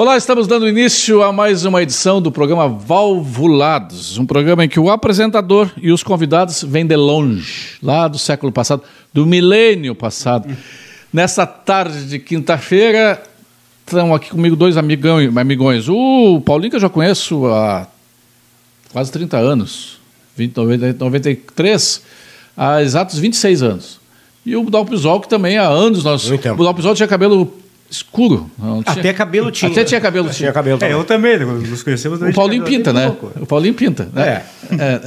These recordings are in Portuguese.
Olá, estamos dando início a mais uma edição do programa Valvulados, um programa em que o apresentador e os convidados vêm de longe, lá do século passado, do milênio passado. Nessa tarde de quinta-feira, estão aqui comigo dois amigão, amigões. O Paulinho, que eu já conheço há quase 30 anos, 20, 90, 93, há exatos 26 anos. E o Dalpisol, que também há anos nós. O Dalpisol tinha cabelo escuro. não tinha- Até cabelo tinha. Até tinha cabelo, Tinha cabelo É, eu também, né, quando nos conhecemos. O Paulinho pinta, né? O Paulinho pinta. Né? É.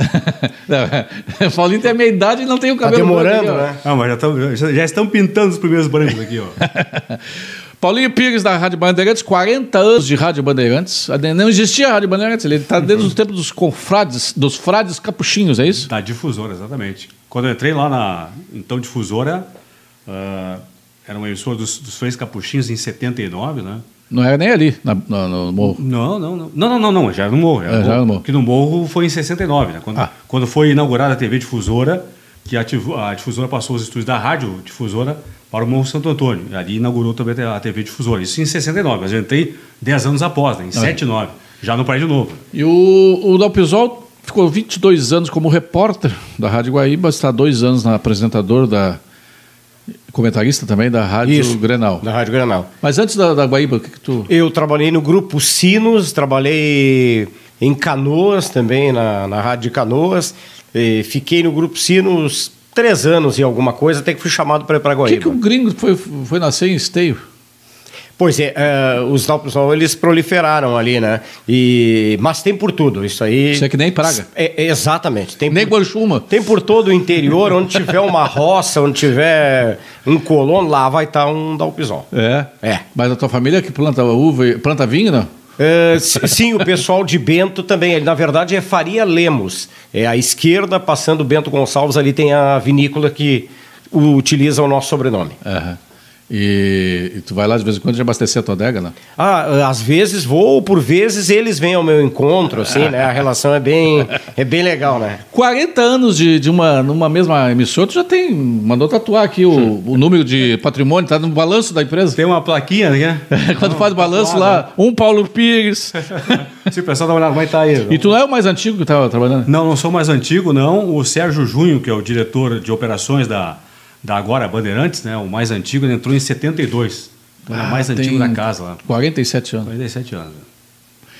Não, o Paulinho tem a meia idade e não tem o Tá cabelo demorando, branco aqui, ó. né? Ah, mas já, tão- já- já estão pintando os primeiros brancos aqui, ó. Paulinho Pires, da Rádio Bandeirantes, 40 anos de Rádio Bandeirantes. Não existia a Rádio Bandeirantes, ele está desde os tempos dos confrades, dos frades capuchinhos, é isso? Da difusora, exatamente. Quando eu entrei lá na então difusora, ah, era uma emissora dos, dos Freis Capuchinhos em 79, né? Não era nem ali, na- no, no morro. Não, não, não. Não, não, não, não, já era no Morro. É, já era no Morro. Que no Morro foi em 69, né? Quando, Ah. quando foi inaugurada a TV Difusora, que a, difusora passou os estúdios da Rádio Difusora para o Morro Santo Antônio. E ali inaugurou também a TV Difusora. Isso em 69, mas eu entrei 10 anos após, né? em 79, já no Prédio Novo. E o, o Dalpisol ficou 22 anos como repórter da Rádio Guaíba, está dois anos na apresentador da. Comentarista também da Rádio Isso. Grenal. Da Rádio Granal. Mas antes da, da Guaíba, o que, que tu. Eu trabalhei no grupo Sinos, trabalhei em Canoas também, na, na Rádio de Canoas. Fiquei no grupo Sinos três anos e alguma coisa, até que fui chamado para ir para Por que, que Guaíba. um gringo foi, foi nascer em esteio? Pois é, eh, os Dalpsol, eles proliferaram ali, né? E, mas tem por tudo, isso aí... Isso é que nem praga. É, é, exatamente. Tem Nem por, Guanchuma. tem por todo o interior, onde tiver uma roça, onde tiver um colono, lá vai estar um Dalpisol. É. É. Mas a tua família que planta uva, e- planta vinho, não? É, sim, o pessoal de Bento também. Ele, na verdade, é Faria Lemos. É à esquerda, passando Bento Gonçalves, ali tem a vinícola que utiliza o nosso sobrenome. Aham. E, e tu vai lá de vez em quando de abastecer a tua adega, não? Ah, às vezes vou, por vezes eles vêm ao meu encontro, assim, né? A relação é bem, é bem legal, né? 40 anos de, de uma numa mesma emissora, tu já tem. Mandou tatuar aqui o, o número de patrimônio, tá no balanço da empresa. Tem uma plaquinha, né? Quando faz o balanço lá, um Paulo Pires. Se o pessoal dá uma olhada, vai estar aí. e tu não é o mais antigo que estava trabalhando? Não, não sou mais antigo, não. O Sérgio Junho, que é o diretor de operações da, da agora Bandeirantes, né? O mais antigo, ele entrou em 72. Então, é o mais Ah, antigo da casa lá. 47 anos. 47 anos.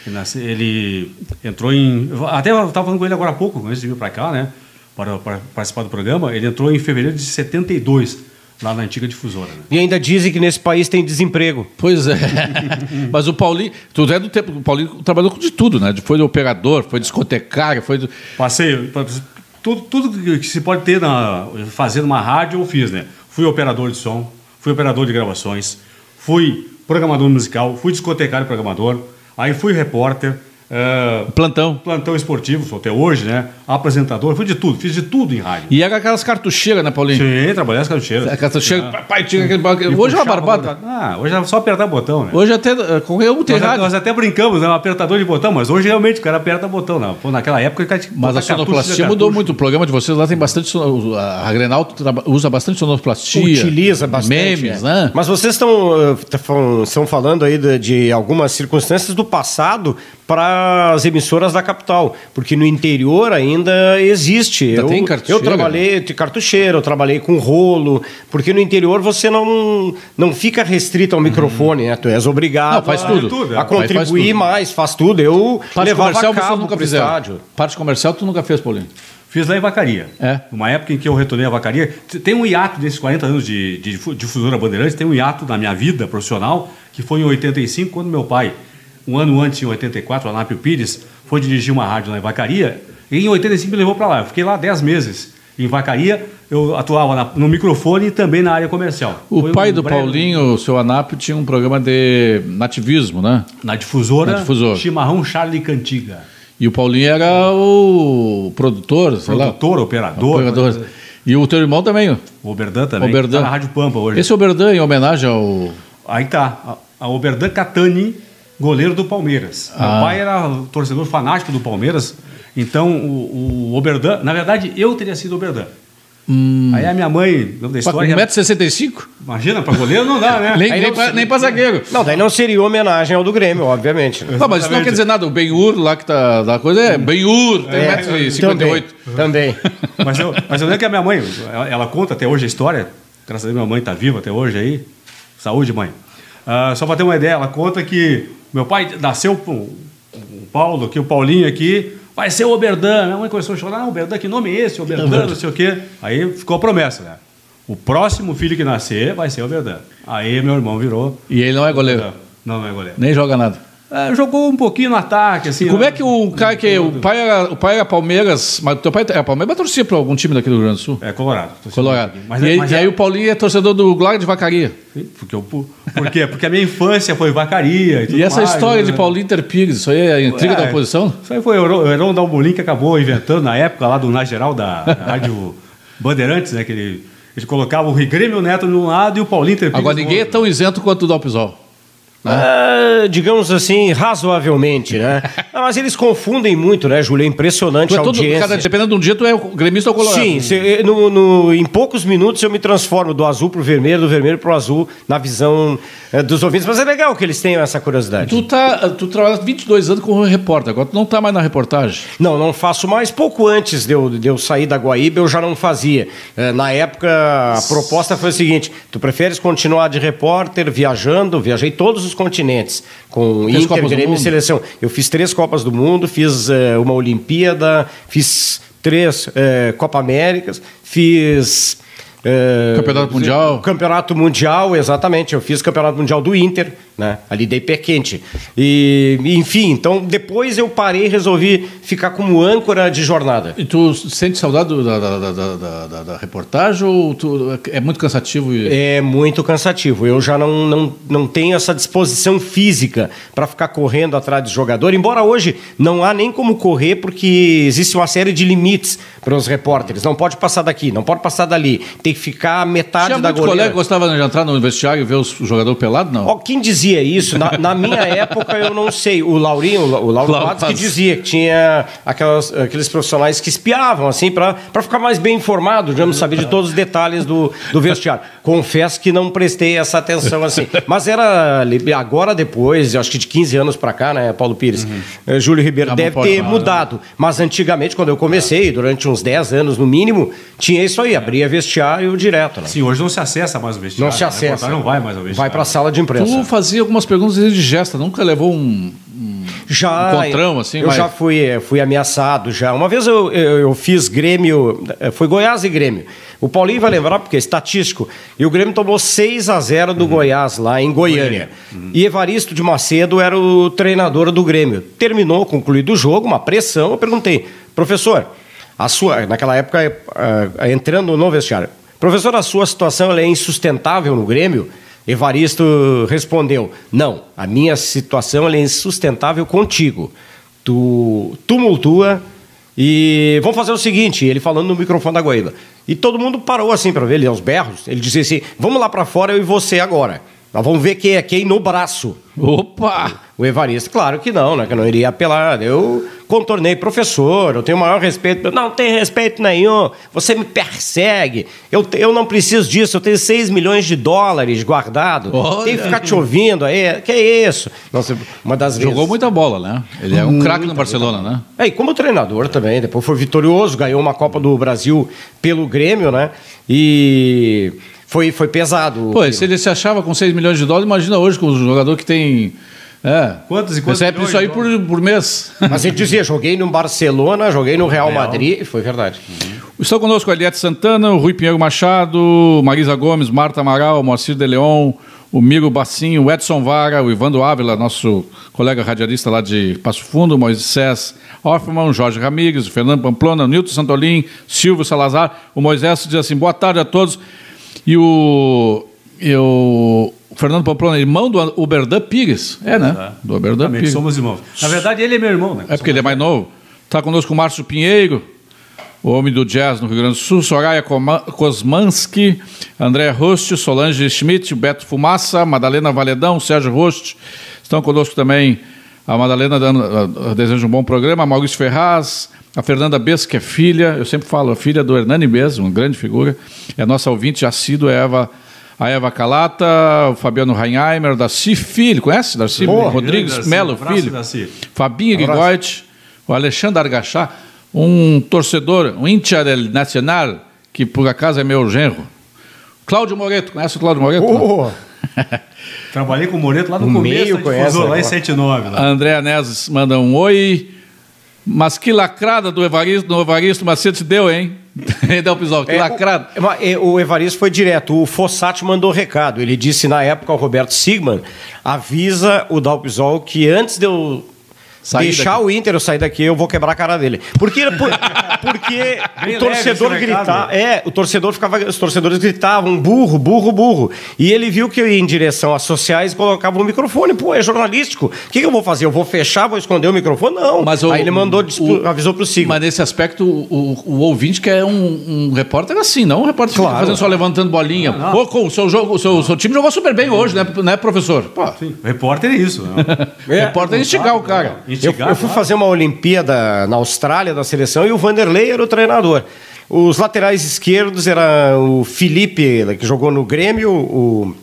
Ele, nasce- ele entrou em. Até eu estava falando com ele agora há pouco, antes de vir para cá, né? Para, para participar do programa. Ele entrou em fevereiro de 72, lá na antiga difusora. Né? E ainda dizem que nesse país tem desemprego. Pois é. Mas o Paulinho, tu é do tempo, o Paulinho trabalhou com de tudo, né? Foi de operador, foi discotecário, foi do... Passei. Tudo, tudo que se pode ter na, fazer numa rádio, eu fiz, né? Fui operador de som, fui operador de gravações, fui programador musical, fui discotecário programador, aí fui repórter. Eh, plantão. plantão esportivo, sou até hoje, né? Apresentador, fui de tudo, fiz de tudo em rádio. E era aquelas cartucheiras, né, Paulinho? Sim, trabalhei as cartucheiras. A cartucheira, pai, tinha aquele... E Hoje é uma barbada. Ah, hoje é só apertar botão, né? Hoje até eh, qualquer um tem Nós, rádio. nós até brincamos, né? Um apertador de botão, mas hoje realmente o cara aperta botão, não. Pô, naquela época cara Mas a sonoplastia mudou muito. O programa de vocês lá tem bastante. A Grenal usa bastante sonoplastia. Utiliza bastante. Memes, é. né? Mas vocês estão, eh, tá estão falando aí de, de algumas circunstâncias do passado para as emissoras da capital, porque no interior ainda existe. Ainda eu, tem cartucheira? eu trabalhei de cartucheiro, eu trabalhei com rolo, porque no interior você não, não fica restrito ao microfone, né? Tu és obrigado Uhum. Não, faz a, tudo. é. a Aí faz contribuir tudo. mais, faz tudo. Eu Parte levava comercial a cabo nunca pro fizeram. estádio. Parte comercial tu nunca fez, Paulinho. Fiz lá em Vacaria. É? Numa época em que eu retornei à Vacaria. Tem um hiato desses 40 anos de, de difu- difusora Bandeirantes, tem um hiato na minha vida profissional, que foi em 85, quando meu pai, um ano antes, em 84, o Anápio Pires, foi dirigir uma rádio lá em Vacaria, e em 85 me levou para lá. Eu fiquei lá 10 meses. Em Vacaria, eu atuava na- no microfone e também na área comercial. O Foi pai um do breve- Paulinho, o seu Anápio, tinha um programa de nativismo, né? Na difusora, Na difusora. Chimarrão Charlie Cantiga. E o Paulinho era o produtor, sei lá. Produtor, operador. operador. E o teu irmão também. O Oberdan também. Oberdan. Tá na Rádio Pampa hoje. Esse Oberdan, em homenagem ao. Aí tá. A Oberdan Catani, goleiro do Palmeiras. Ah. Meu pai era torcedor fanático do Palmeiras. Então, o, o Oberdan... Na verdade, eu teria sido Oberdan. Aí a minha mãe, não da história. 1,65m? Imagina, pra goleiro não dá, né? Nem, nem, não pra, nem pra zagueiro. Não, daí não seria homenagem ao do Grêmio, obviamente. né? Não, mas isso não quer dizer nada. O Ben-Hur lá que tá da coisa é Ben-Hur, tem É, 1,58m. Também. também. Mas eu, mas eu lembro que a minha mãe, ela, ela conta até hoje a história. Graças a Deus, minha mãe está viva até hoje aí. Saúde, mãe. Ah, só para ter uma ideia, ela conta que meu pai nasceu com o Paulo, aqui, o Paulinho aqui, vai ser o Oberdan. Minha mãe começou a chorar, não, Oberdan, que nome é esse? Oberdan, não sei o quê. Aí ficou a promessa, né? O próximo filho que nascer vai ser o Oberdan. Aí meu irmão virou. E ele não é goleiro. Não, não é goleiro. Nem joga nada. É, jogou um pouquinho no ataque, assim. Como né? é que o cara que. O pai era, o pai era Palmeiras, mas teu pai é Palmeiras, mas torcia para algum time daqui do Rio Grande do Sul? É Colorado. Colorado. Mas, e, aí- mas e é- aí o Paulinho é torcedor do Glória de Vacaria. Sim, Porque eu, por por quê? Porque a minha infância foi vacaria e tudo E essa mais, história né? de Paulinho Interpires, isso aí é a intriga É, da oposição? Isso aí foi o Heron- Dalmolin que acabou inventando na época lá do Na Geral da Rádio Bandeirantes, né? Que ele, ele colocava o Grêmio Neto de um lado e o Paulinho Interpires Agora do ninguém é tão isento quanto o Dalpisol. Ah, digamos assim, razoavelmente, né? Mas eles confundem muito, né, Júlio? É impressionante Tu é a todo, audiência. cada, dependendo de um dia, tu é o gremista ou colorado. Sim, se- no- no- em poucos minutos eu me transformo do azul pro vermelho, do vermelho pro azul, na visão eh, dos ouvintes. Mas é legal que eles tenham essa curiosidade. Tu, tá, tu trabalha 22 anos como repórter, agora tu não tá mais na reportagem. Não, não faço mais. Pouco antes de eu, de eu sair da Guaíba, eu já não fazia. Eh, Na época, a proposta foi o seguinte: tu preferes continuar de repórter, viajando? Viajei todos os continentes, com Fez Inter, Grêmio e? Seleção. Eu fiz três Copas do Mundo, fiz eh, uma Olimpíada, fiz três eh, Copa Américas, fiz. eh, Campeonato Mundial. Campeonato Mundial, exatamente. Eu fiz Campeonato Mundial do Inter, né? Ali dei pé quente. E, enfim, então depois eu parei e resolvi ficar como âncora de jornada. E tu sente saudade da, da, da, da- da- reportagem ou tu, é muito cansativo? E... É muito cansativo. Eu já não, não, não tenho essa disposição física para ficar correndo atrás de jogador. Embora hoje não há nem como correr, porque existe uma série de limites para os repórteres. Não pode passar daqui, não pode passar dali. Tem que ficar metade Tinha da muito goleira. colega gostava de entrar no vestiário e ver o jogador pelado? Não. Ó, quem dizia isso? Na, na minha época, eu não sei. O Laurinho, o Lauro Matos, que dizia que tinha aquelas, aqueles profissionais que espiavam, assim, para ficar mais bem informado, digamos, saber de todos os detalhes do, do vestiário. Confesso que não prestei essa atenção, assim. Mas era agora, depois, eu acho que de 15 anos para cá, né, Paulo Pires? eh, Júlio Ribeiro Tá deve ter pode- mudado. Mas antigamente, quando eu comecei, durante uns 10 anos no mínimo, tinha isso aí, abria vestiário direto, né? Sim, hoje não se acessa mais o vestiário. Não se né? acessa. A reportagem Não vai mais ao vestiário. Vai para a sala de imprensa. Tu fazia algumas perguntas de gesta, nunca levou um. um- Já. Encontrão, assim, Eu mas- já fui, eh, fui ameaçado já. Uma vez eu, eu, eu fiz Grêmio, eh, foi Goiás e Grêmio. O Paulinho vai lembrar, porque é estatístico. E o Grêmio tomou 6 a 0 Uhum. do Goiás, lá em Goiânia. E Evaristo de Macedo era o treinador do Grêmio. Terminou, concluído o jogo, uma pressão. Eu perguntei, professor, a sua, naquela época, eh, entrando no vestiário, professor, a sua situação é insustentável no Grêmio? Evaristo respondeu: Não, a minha situação é insustentável contigo. Tu tumultua e vamos fazer o seguinte, ele falando no microfone da Guaíba. E todo mundo parou assim para ver ele aos berros. Ele dizia assim: Vamos lá para fora eu e você agora. Nós vamos ver quem é quem no braço. Opa! O Evaristo, claro que não, né? Que eu não iria apelar. Eu contornei, professor, eu tenho o maior respeito. Não tem respeito nenhum, você me persegue. Eu, eu não preciso disso, eu tenho 6 milhões de dólares guardado. Olha. Tenho que ficar te ouvindo aí. Que é isso? Nossa, uma das vezes. Jogou muita bola, né? Ele é um craque no Barcelona, né? É, e como treinador também, depois foi vitorioso, ganhou uma Copa do Brasil pelo Grêmio, né? E foi, foi pesado. Pô, se ele se achava com 6 milhões de dólares, imagina hoje com o jogador que tem. É. Quantos e quantos Recebe milhões isso aí por, por mês. Mas ele dizia, joguei no Barcelona, joguei no Real, Madrid, e foi verdade. Estão conosco a Eliette Santana, o Rui Pinheiro Machado, Marisa Gomes, Marta Amaral, Moacir de Leon, o Miro Bacinho, o Edson Vara, o Ivando Ávila, nosso colega radialista lá de Passo Fundo, Moisés Hoffman, Jorge Ramírez, o Fernando Pamplona, o Nilton Santolin, Silvio Salazar. O Moisés diz assim, boa tarde a todos. E o, e o Fernando Pamplona, irmão do Oberdan Pires. É, né? Do Oberdan Pires. somos irmãos. Na verdade, ele é meu irmão, né? É porque ele é mais novo. Está conosco o Márcio Pinheiro, o homem do jazz no Rio Grande do Sul, Soraya Kosmanski, André Rost, Solange Schmidt, Beto Fumaça, Madalena Valedão, Sérgio Rost. Estão conosco também A Madalena dando, deseja um bom programa. A Maurício Ferraz, a Fernanda Bess, que é filha, eu sempre falo, a filha do Hernani Bess, uma grande figura. É a nossa ouvinte assídua, a Eva, a Eva Calata, o Fabiano Reinheimer, Darcy Filho, conhece? Darcy Boa. Rodrigues Darcy, Melo um Filho. Darcy. Fabinho Gigoit, o Alexandre Argachá, um torcedor, um del Nacional, que por acaso é meu genro. Cláudio Moreto, conhece o Cláudio Moreto? Pô, Trabalhei com o Moreto lá no, começo meio conhece lá em agora. 79. A Lá. Andréa Neves manda um oi. Mas que lacrada do Evaristo, do Evaristo Macedo se deu, hein? deu pisol, que É, lacrada. O, mas, é, o Evaristo foi direto. O Fossati mandou recado. Ele disse na época ao Roberto Sigman: avisa o Dalpisol que antes de eu Sair deixar daqui. o Inter eu sair daqui, eu vou quebrar a cara dele. Porque, por- porque Bem o torcedor recado. gritava. É, o torcedor ficava. Os torcedores gritavam: burro, burro, burro. E ele viu que eu ia em direção às sociais e colocava o microfone. Pô, é jornalístico. O que, que eu vou fazer? Eu vou fechar, vou esconder o microfone? Não. Mas o- Aí ele mandou, o- avisou pro Sigman. Mas nesse aspecto, o, o, ouvinte quer um, um repórter assim, não um repórter que Claro. fazendo só levantando bolinha. Pô, com o seu, jogo, o seu, seu time jogou super bem hoje, né, né professor? Pô, Sim, repórter é isso. Né? É, repórter é instigar o cara. Eu, Instigar, eu fui claro. fazer uma Olimpíada na Austrália da seleção e o Vanderlei era o treinador. Os laterais esquerdos era o Felipe, que jogou no Grêmio, o.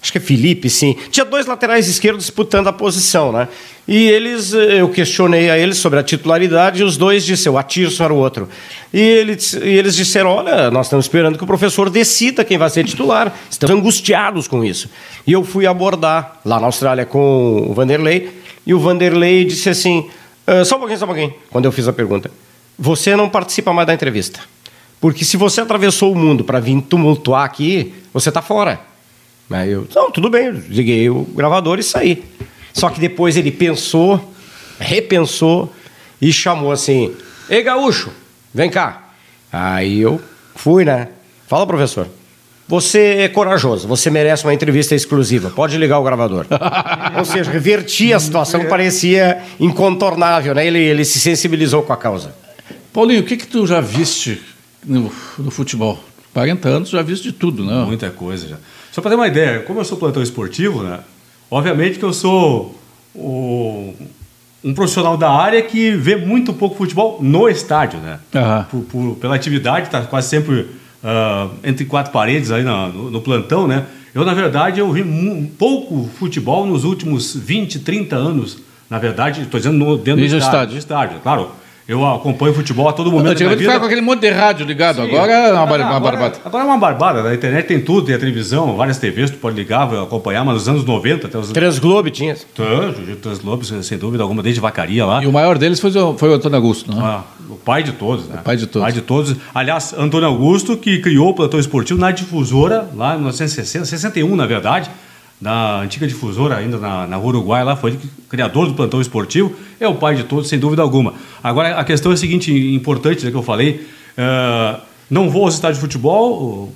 Acho que é Felipe, sim. Tinha dois laterais esquerdos disputando a posição, né? E eles, eh, eu questionei a eles sobre a titularidade e os dois disseram, o Atirson era o outro. E eles, e eles disseram: olha, nós estamos esperando que o professor decida quem vai ser titular. Estamos angustiados com isso. E eu fui abordar lá na Austrália com o Vanderlei, e o Vanderlei disse assim: "Ah, só um pouquinho, só um pouquinho, quando eu fiz a pergunta. Você não participa mais da entrevista. Porque se você atravessou o mundo para vir tumultuar aqui, você está fora. Aí eu, não, tudo bem, liguei o gravador e saí. Só que depois ele pensou, repensou e chamou assim: Ei, gaúcho, vem cá. Aí eu fui, né? Fala, professor. Você é corajoso, você merece uma entrevista exclusiva. Pode ligar o gravador. Ou seja, reverti a situação parecia incontornável, né? Ele, ele se sensibilizou com a causa. Paulinho, o que que tu já viste no, no futebol? 40 anos, já viste de tudo, né? Muita coisa já. Só para ter uma ideia, como eu sou plantão esportivo, né? Obviamente que eu sou o- um profissional da área que vê muito pouco futebol no estádio, né? Aham. Por- por- pela atividade, está quase sempre ah, entre quatro paredes aí na- no, no plantão, né? Eu, na verdade, eu vi pouco futebol nos últimos 20, 30 anos. Na verdade, estou dizendo no, dentro do estádio, estádio. Claro, eu acompanho futebol a todo momento Antigamente ficava com aquele monte de rádio ligado, agora é uma, Ah, uma agora, barbada. agora é uma barbada. Na internet tem tudo, tem a televisão, várias TVs, tu pode ligar, vai acompanhar, mas nos anos 90 até os. Transglobe tinha. Translobos, sem dúvida alguma, desde Vacaria lá. E o maior deles foi, o- foi o Antônio Augusto, né? Ah, o pai de todos, né? O pai de todos. pai de todos. Aliás, Antônio Augusto, que criou o plantão esportivo na difusora, lá em 1960, 61, na verdade, na antiga difusora, ainda na, na Uruguai, lá foi criador do plantão esportivo, é o pai de todos, sem dúvida alguma. Agora, a questão é a seguinte, importante, né, que eu falei, eh, não vou aos estádios de futebol,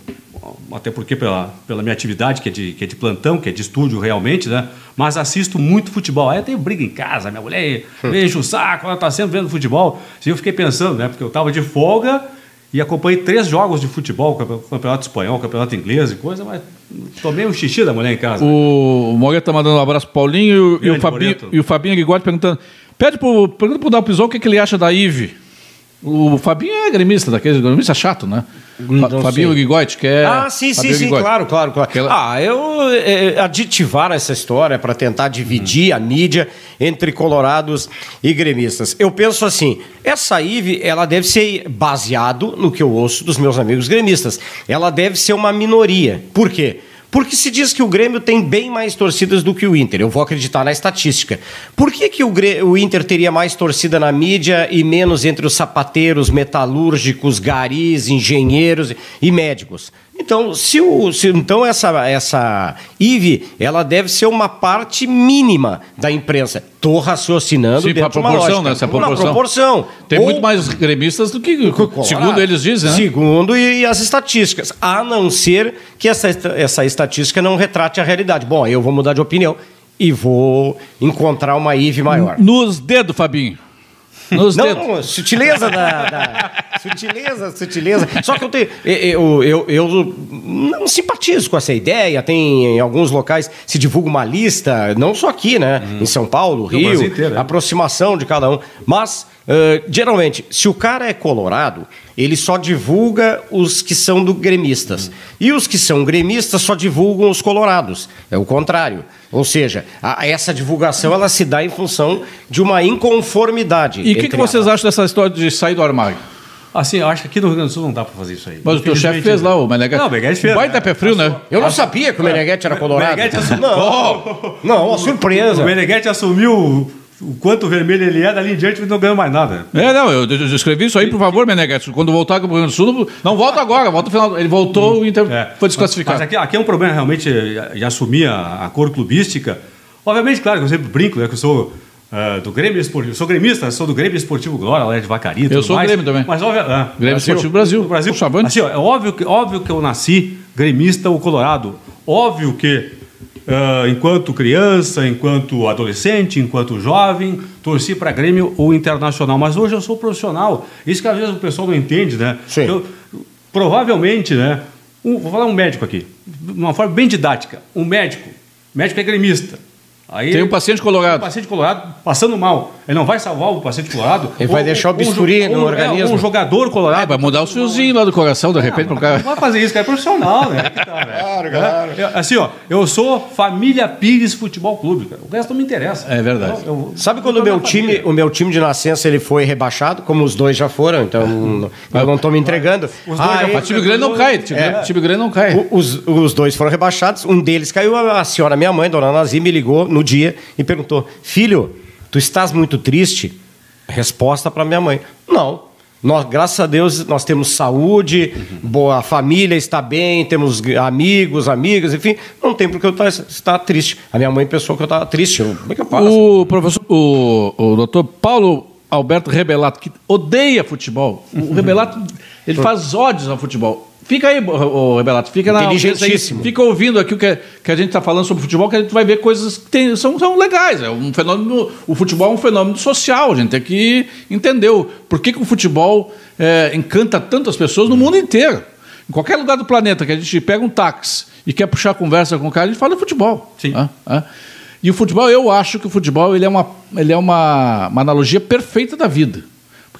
até porque pela, pela minha atividade, que é, de, que é de plantão, que é de estúdio realmente, né? Mas assisto muito futebol. Aí eu tenho briga em casa, minha mulher enche o saco, ela tá sempre vendo futebol. E eu fiquei pensando, né? Porque eu tava de folga e acompanhei três jogos de futebol, campe- campeonato espanhol, campeonato inglês e coisa, mas tomei um xixi da mulher em casa. O Moreira tá mandando um abraço pro Paulinho e o, e o Fabinho, Moreto. e o Fabinho Guigode perguntando. Pede pro, pergunta pro Dalpisol o que, que ele acha da Ive. O Fabinho é gremista, daquele gremista chato, né? Não Fabinho. Guigode, que é. Ah, sim, sim, Fabinho sim, claro, claro, claro. Aquela- Ah, eu é, aditivar essa história para tentar dividir a mídia entre colorados e gremistas. Eu penso assim, essa IVE, ela deve ser baseado no que eu ouço dos meus amigos gremistas. Ela deve ser uma minoria. Por quê? Porque se diz que o Grêmio tem bem mais torcidas do que o Inter. Eu vou acreditar na estatística. Por que, que o, Grê- o Inter teria mais torcida na mídia e menos entre os sapateiros, metalúrgicos, garis, engenheiros e médicos? Então, se o, se- então essa, essa IVE, ela deve ser uma parte mínima da imprensa. Estou raciocinando Sim, dentro de uma proporção, lógica. né? Essa Uma proporção. proporção. Tem Ou- muito mais gremistas do que, segundo eles dizem, né? Segundo e as estatísticas. A não ser que essa, essa estatística não retrate a realidade. Bom, eu vou mudar de opinião e vou encontrar uma IVE maior. Nos dedos, Fabinho. Nos Não, dedos. não, sutileza da, da- sutileza, sutileza. Só que eu, tenho, eu, eu, eu não simpatizo com essa ideia. Tem em alguns locais se divulga uma lista, não só aqui, né? Em São Paulo, Rio, inteiro, é. aproximação de cada um. Mas, eh, geralmente, se o cara é colorado, ele só divulga os que são do gremistas. E os que são gremistas só divulgam os colorados. É o contrário. Ou seja, a- essa divulgação ela se dá em função de uma inconformidade. E o que, que vocês acham dessa história de sair do armário? Assim, eu acho que aqui no Rio Grande do Sul não dá pra fazer isso aí. Mas o teu chefe fez lá, o Meneghete. Não, o Meneghete fez. Baita né? pé frio, né? Eu não sabia que o Meneghetti era colorado. Meneghete assumiu- Não, não, uma surpresa. O Meneghetti assumiu o, quanto vermelho ele é, dali em diante ele não ganhou mais nada. É, não, eu, eu escrevi isso aí, por favor, Meneghete. Quando voltar com o Rio Grande do Sul, não volta agora, volta no final. Ele voltou, o Inter É. foi desclassificado. Mas aqui, aqui é um problema realmente de, assumir a, a cor clubística. Obviamente, claro, que eu sempre brinco, né, que eu sou ah, do Grêmio Esportivo. Sou gremista, sou do Grêmio Esportivo Glória, lá de Vacaria. Eu sou mais. Grêmio também. Mas óbvio, ah, Grêmio Esportivo Brasil. Brasil. Puxa. Assim, ó, é óbvio que, óbvio que eu nasci gremista ou colorado. Óbvio que, ah, enquanto criança, enquanto adolescente, enquanto jovem, torci para Grêmio ou Internacional. Mas hoje eu sou profissional. Isso que às vezes o pessoal não entende, né? Sim. Eu- provavelmente, né? um- vou falar um médico aqui, de uma forma bem didática. Um médico, médico é gremista. Aí Tem um paciente um colorado. paciente colorado passando mal. Ele não vai salvar o paciente colorado. Ele vai deixar o bisturi jo- no é, organismo. um jogador colorado. É, vai mudar o fiozinho lá do coração, de repente, pro Não cara. vai fazer isso, cara. É profissional, né? Tá, velho. Claro, claro. É, assim, ó, eu sou família Pires Futebol Clube, cara. O resto não me interessa. É verdade. Eu- eu- Sabe quando o meu time, família. o meu time de nascença ele foi rebaixado, como os dois já foram, então eu não estou me entregando. Os dois já Aí, foram. Mas time grande não cai, time, É. grande, time grande não cai. o- os, os dois foram rebaixados, um deles caiu, a a senhora, minha mãe, dona Nazir, me ligou no dia e perguntou: Filho, tu estás muito triste? Resposta para minha mãe: Não. Nós, graças a Deus, nós temos saúde, boa a família está bem, temos amigos, amigas, enfim, não tem por que eu tá- estar triste. A minha mãe pensou que eu estava triste. Eu, como é que eu faço? O professor, o, o doutor Paulo Alberto Rebelato, que odeia futebol. O Rebelato, ele faz ódios ao futebol. Fica aí, o Rebelato, fica na Inteligentíssimo. Fica ouvindo aqui o que, que a gente está falando sobre futebol, que a gente vai ver coisas que tem- são, são legais. É um fenômeno, o futebol é um fenômeno social, a gente tem que entender por que, que o futebol é, encanta tantas pessoas no mundo inteiro. Em qualquer lugar do planeta que a gente pega um táxi e quer puxar conversa com o cara, a gente fala de futebol. Sim. Ah, ah. E o futebol, eu acho que o futebol ele é, uma, ele é uma, uma analogia perfeita da vida.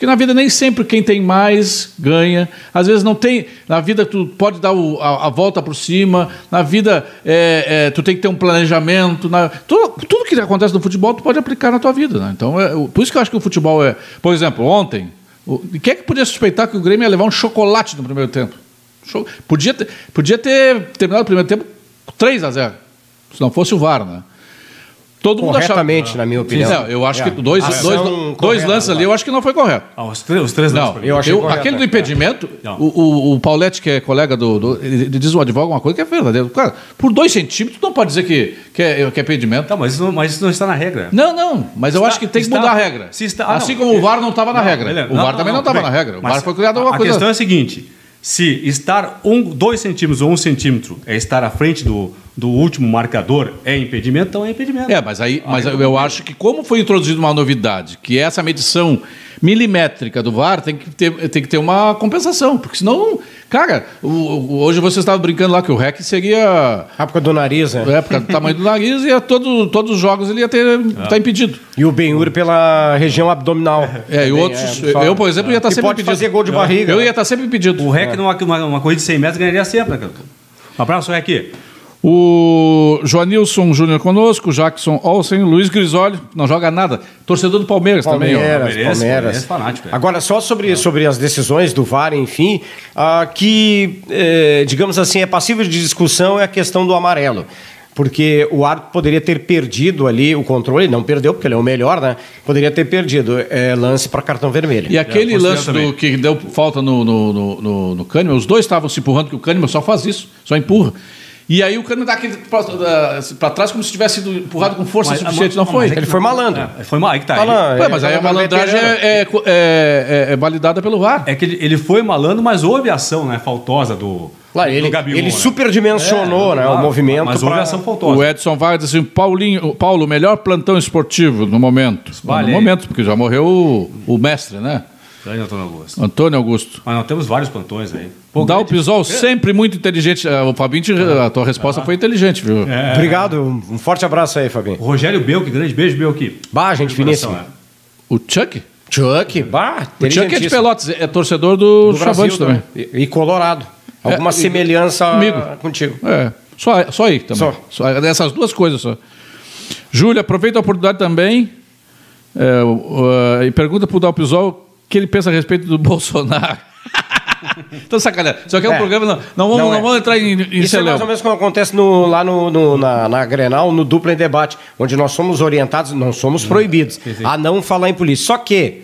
Porque na vida nem sempre quem tem mais ganha. Às vezes não tem. Na vida tu pode dar o- a, a volta por cima. Na vida é, é, tu tem que ter um planejamento. na- tudo, tudo que acontece no futebol tu pode aplicar na tua vida. Né? Então, é, por isso que eu acho que o futebol é. Por exemplo, ontem, o, quem é que podia suspeitar que o Grêmio ia levar um chocolate no primeiro tempo? Podia ter, podia ter terminado o primeiro tempo 3 a 0 Se não fosse o VAR, né? Todo mundo achava. Corretamente, na minha opinião. Não, eu acho É. que dois, Ação dois, dois correta, lances ali, eu acho que não foi correto. Ah, os, três, os três Não, lances mim. eu achei eu- correto, aquele do é. impedimento, Não. o, o, o Paulette, que é colega do. do- ele ele diz o advogado uma coisa que é verdadeira. Cara, por dois centímetros, tu não pode dizer que, que, é, que é impedimento. Tá, mas isso, não, mas isso não está na regra. Não, não, mas eu Está- acho que tem que está- mudar a regra. se está- ah, assim não. como o VAR não estava na Não, regra. O VAR também não estava na regra. O VAR foi criado a- alguma a coisa. questão é a seguinte: se estar um, dois centímetros ou um centímetro é estar à frente do, do último marcador é impedimento, então é impedimento. É, mas aí, mas eu, bem. acho que como foi introduzida uma novidade, que essa medição milimétrica do VAR, tem que ter, tem que ter uma compensação, porque senão, cara, o- o- hoje você estava brincando lá que o REC seria A época do nariz, né? a época do tamanho do nariz e ia todo, todos os jogos ele ia ter tá impedido. E o Benhur pela região abdominal. É, e Também, outros, só- eu, por exemplo, ia estar Que sempre pode impedido. fazer gol de barriga. Eu ia estar sempre impedido. O REC numa, numa, uma corrida de 100 metros ganharia sempre, né, cara? Um abraço, REC. O Joanilson Júnior conosco, Jackson Olsen, Luiz Grisoli, não joga nada. Torcedor do Palmeiras, também. ó. Palmeiras, Palmeirense, Palmeiras. Palmeirense fanático, é. Agora, só sobre, sobre as decisões do VAR, enfim, ah, que, eh, digamos assim, é passível de discussão é a questão do amarelo. Porque o árbitro poderia ter perdido ali o controle, não perdeu, porque ele é o melhor, né? Poderia ter perdido eh, lance para cartão vermelho. E aquele considero lance também. do, que deu falta no, no, no, no, no Kahneman, os dois estavam se empurrando, que o Kahneman só faz isso, só empurra. E aí o Kahneman dá aquele para trás como se tivesse sido empurrado com força Mas- suficiente, não mas foi. é que Ele foi malandro. É, foi mal, aí que tá. Fala- Ele- Ué, mas aí a malandragem é, é, é- é- é validada pelo VAR. É que ele, ele foi malandro, mas houve ação né, faltosa do, Lá, ele do Gabigol. ele né? superdimensionou É, né, claro, o movimento. Mas houve pra- ação faltosa. O Edson vai dizer assim, Paulinho, Paulo, o melhor plantão esportivo no momento. No momento, porque já morreu o, o mestre, né? Grande Antônio Augusto. Antônio Augusto. Mas nós temos vários plantões aí. Pô, Dá o Pisol sempre muito inteligente. Ah, O Fabinho, te- a tua resposta foi inteligente, viu? É. Obrigado, um forte abraço aí, Fabinho. O Rogério Belk, grande beijo, Belk. Bah, gente finíssima. O Chuck? Chuck, bah, O Chuck é de. Pelotas, é torcedor do, do Chavante também. também. E, e Colorado. Alguma É, semelhança comigo. contigo. É, só, só aí também. Só. Só. Essas duas coisas só. Júlia, aproveita a oportunidade também é, o- e pergunta pro Dalpisol o que ele pensa a respeito do Bolsonaro. então, sacanagem. Isso aqui é um É. programa, não, não, vamos, Não não é. vamos entrar em, em Isso é celeuma. mais ou menos como acontece no- lá no, no- na, na Grenal, no Dupla em Debate, onde nós somos orientados, não somos proibidos a não falar em polícia. Só que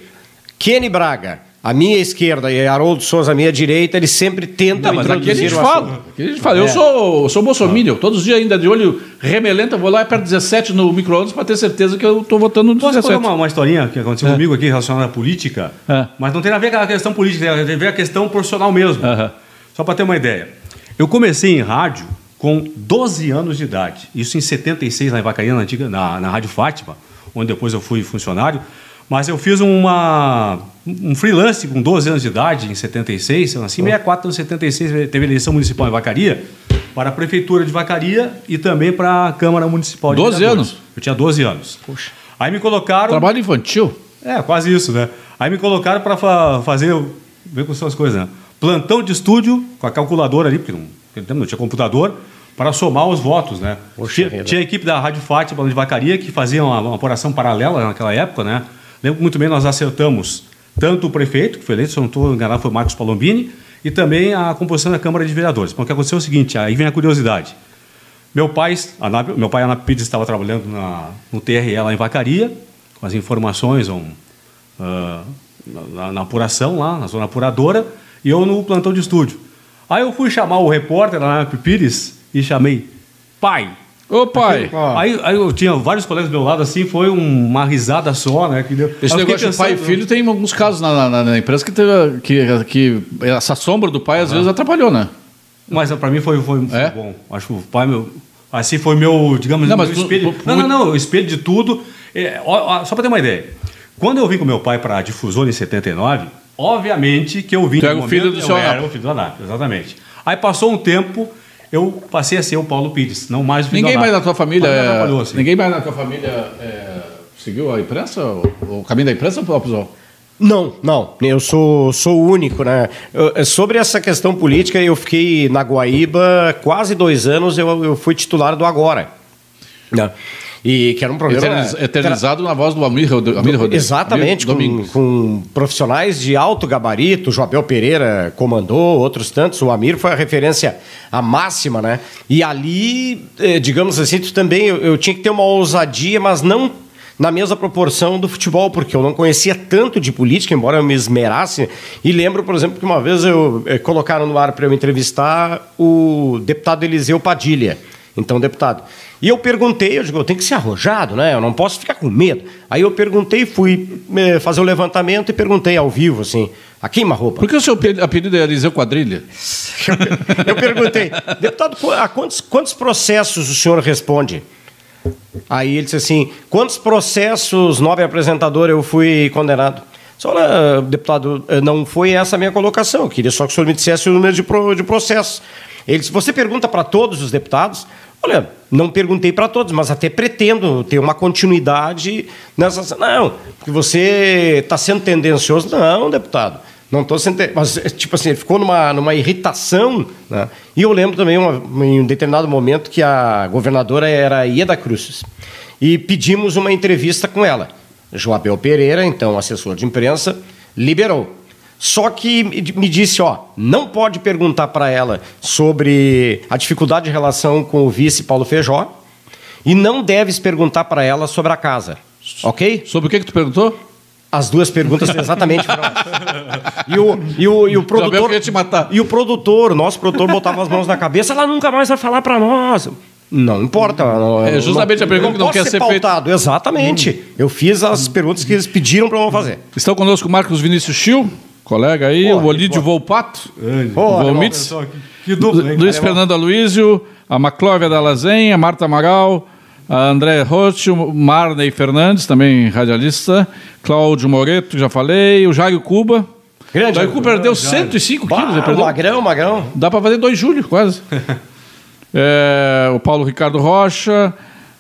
Kenny Braga, a minha esquerda, e Haroldo Souza, a minha direita, eles sempre tentam Não, mas aqui a introduzir gente o fala. assunto. Aqui a gente fala. Eu É. sou, eu sou bolsominion. Todos os dias ainda de olho remelenta, vou lá e aperto 17 no micro-ondas para ter certeza que eu estou votando no Posso 17. contar uma, uma historinha que aconteceu comigo aqui relacionada à política? É. Mas não tem nada a ver com a questão política, tem a ver com a questão profissional mesmo. Só para ter uma ideia. Eu comecei em rádio com 12 anos de idade. Isso em 76, lá em Vacaria, na, antiga, na, na Rádio Fátima, onde depois eu fui funcionário. Mas eu fiz uma, um freelance com 12 anos de idade, em 76. Eu nasci em 64, em 76, teve eleição municipal em Vacaria, para a Prefeitura de Vacaria e também para a Câmara Municipal de 12 Vereadores. anos? Eu tinha 12 anos. Aí me colocaram... Trabalho infantil. É, quase isso, né? Aí me colocaram para fa fazer, ver com suas coisas, né? Plantão de estúdio com a calculadora ali, porque não, não tinha computador, para somar os votos, né? Poxa Tinha, tinha a equipe da Rádio Fátima de Vacaria que fazia uma, uma apuração paralela naquela época, né? Lembro muito bem, nós acertamos tanto o prefeito, que foi eleito, se eu não estou enganado, foi Marcos Palombini, e também a composição da Câmara de Vereadores. Porque aconteceu o seguinte, aí vem a curiosidade. Meu pai, Anap, meu pai, Pires, estava trabalhando na, no TRE lá em Vacaria, com as informações um, ah, na, na apuração lá, na zona apuradora, e eu no plantão de estúdio. Aí eu fui chamar o repórter na Anap Pires e chamei pai. Ô, pai. Aí, aí eu tinha vários colegas do meu lado, assim, foi um- uma risada só, né? Que deu. Esse Aí eu fiquei negócio de pai e pensando- filho tem alguns casos na, na- na imprensa que, teve, que, que essa sombra do pai às vezes atrapalhou, né? Mas para mim foi, foi, foi É? bom. Acho que o pai, meu. Assim foi meu, digamos, Não, meu mas tu- espelho. não, não, não, o espelho de tudo. É, ó, ó, só para ter uma ideia. Quando eu vim com meu pai para a difusora em 79, obviamente que eu vim. Tu no o filho do eu seu era o filho do Anápio, exatamente. Aí passou um tempo, eu passei a ser o Paulo Pires, não mais o Ninguém do mais na tua família. É- assim. Ninguém mais na tua família é, seguiu a imprensa? O, o caminho da imprensa ou o Pisol? Não, não. Eu sou, sou o único, né? Eu- Sobre essa questão política, eu fiquei na Guaíba quase dois anos, eu, eu fui titular do Agora. Né? E que era um programa. Eterniz- eternizado na voz do Amir, Amir Rodrigues. Exatamente, com, Domingos. com profissionais de alto gabarito, Joabel Pereira comandou, outros tantos, o Amir foi a referência, a máxima, né? E ali, eh, digamos assim, tu também, eu, eu tinha que ter uma ousadia, mas não na mesma proporção do futebol, porque eu não conhecia tanto de política, embora eu me esmerasse. E lembro, por exemplo, que uma vez eu eh, colocaram no ar para eu entrevistar o deputado Eliseu Padilha, então deputado. E eu perguntei, eu digo, eu tenho que ser arrojado, né? Eu não posso ficar com medo. Aí eu perguntei, fui eh, fazer o levantamento e perguntei ao vivo, assim, a queima-roupa. Por que o seu pe- apelido é Eliseu Quadrilha? Eu perguntei, deputado, a quantos, quantos processos o senhor responde? Aí ele disse assim: quantos processos, nobre apresentador, eu fui condenado? Só, deputado, eh, não foi essa a minha colocação. Eu queria só que o senhor me dissesse o número de, pro, de processos. Ele disse: você pergunta para todos os deputados? Olha, não perguntei para todos, mas até pretendo ter uma continuidade nessa. Não, porque você está sendo tendencioso. Não, deputado. Não estou sendo. Mas, tipo assim, ele ficou numa, numa irritação. Né? E eu lembro também, uma, em um determinado momento, que a governadora era Ieda Cruzes. E pedimos uma entrevista com ela. Joabel Pereira, então assessor de imprensa, liberou. Só que me disse, ó, não pode perguntar para ela sobre a dificuldade de relação com o vice Paulo Feijó e não deves perguntar para ela sobre a casa, ok? Sobre o que, que tu perguntou? As duas perguntas exatamente foram essas. e o, e o, e o produtor queria te matar. e o produtor, nosso produtor botava as mãos na cabeça, ela nunca mais vai falar para nós. Não importa. não- É justamente a pergunta que não quer ser feita. pautado. Exatamente. Eu fiz as perguntas que eles pediram para eu fazer. Estão conosco o Marcos Vinícius Schill, colega aí, Pô, o Olídio Volpato, o alemão. Volmitz, Pessoal, que, que dupla? Luiz Fernando Aloysio, a Maclóvia da Lazenha, Marta Amaral, A André Roth, o Marney Fernandes, também radialista. Cláudio Moreto, já falei. O Jairo Cuba. Grande Jairo Cuba perdeu Jairo. 105 Bah, quilos. ele perdeu. magrão, magrão. Dá para fazer 2 julho, quase. É, o Paulo Ricardo Rocha.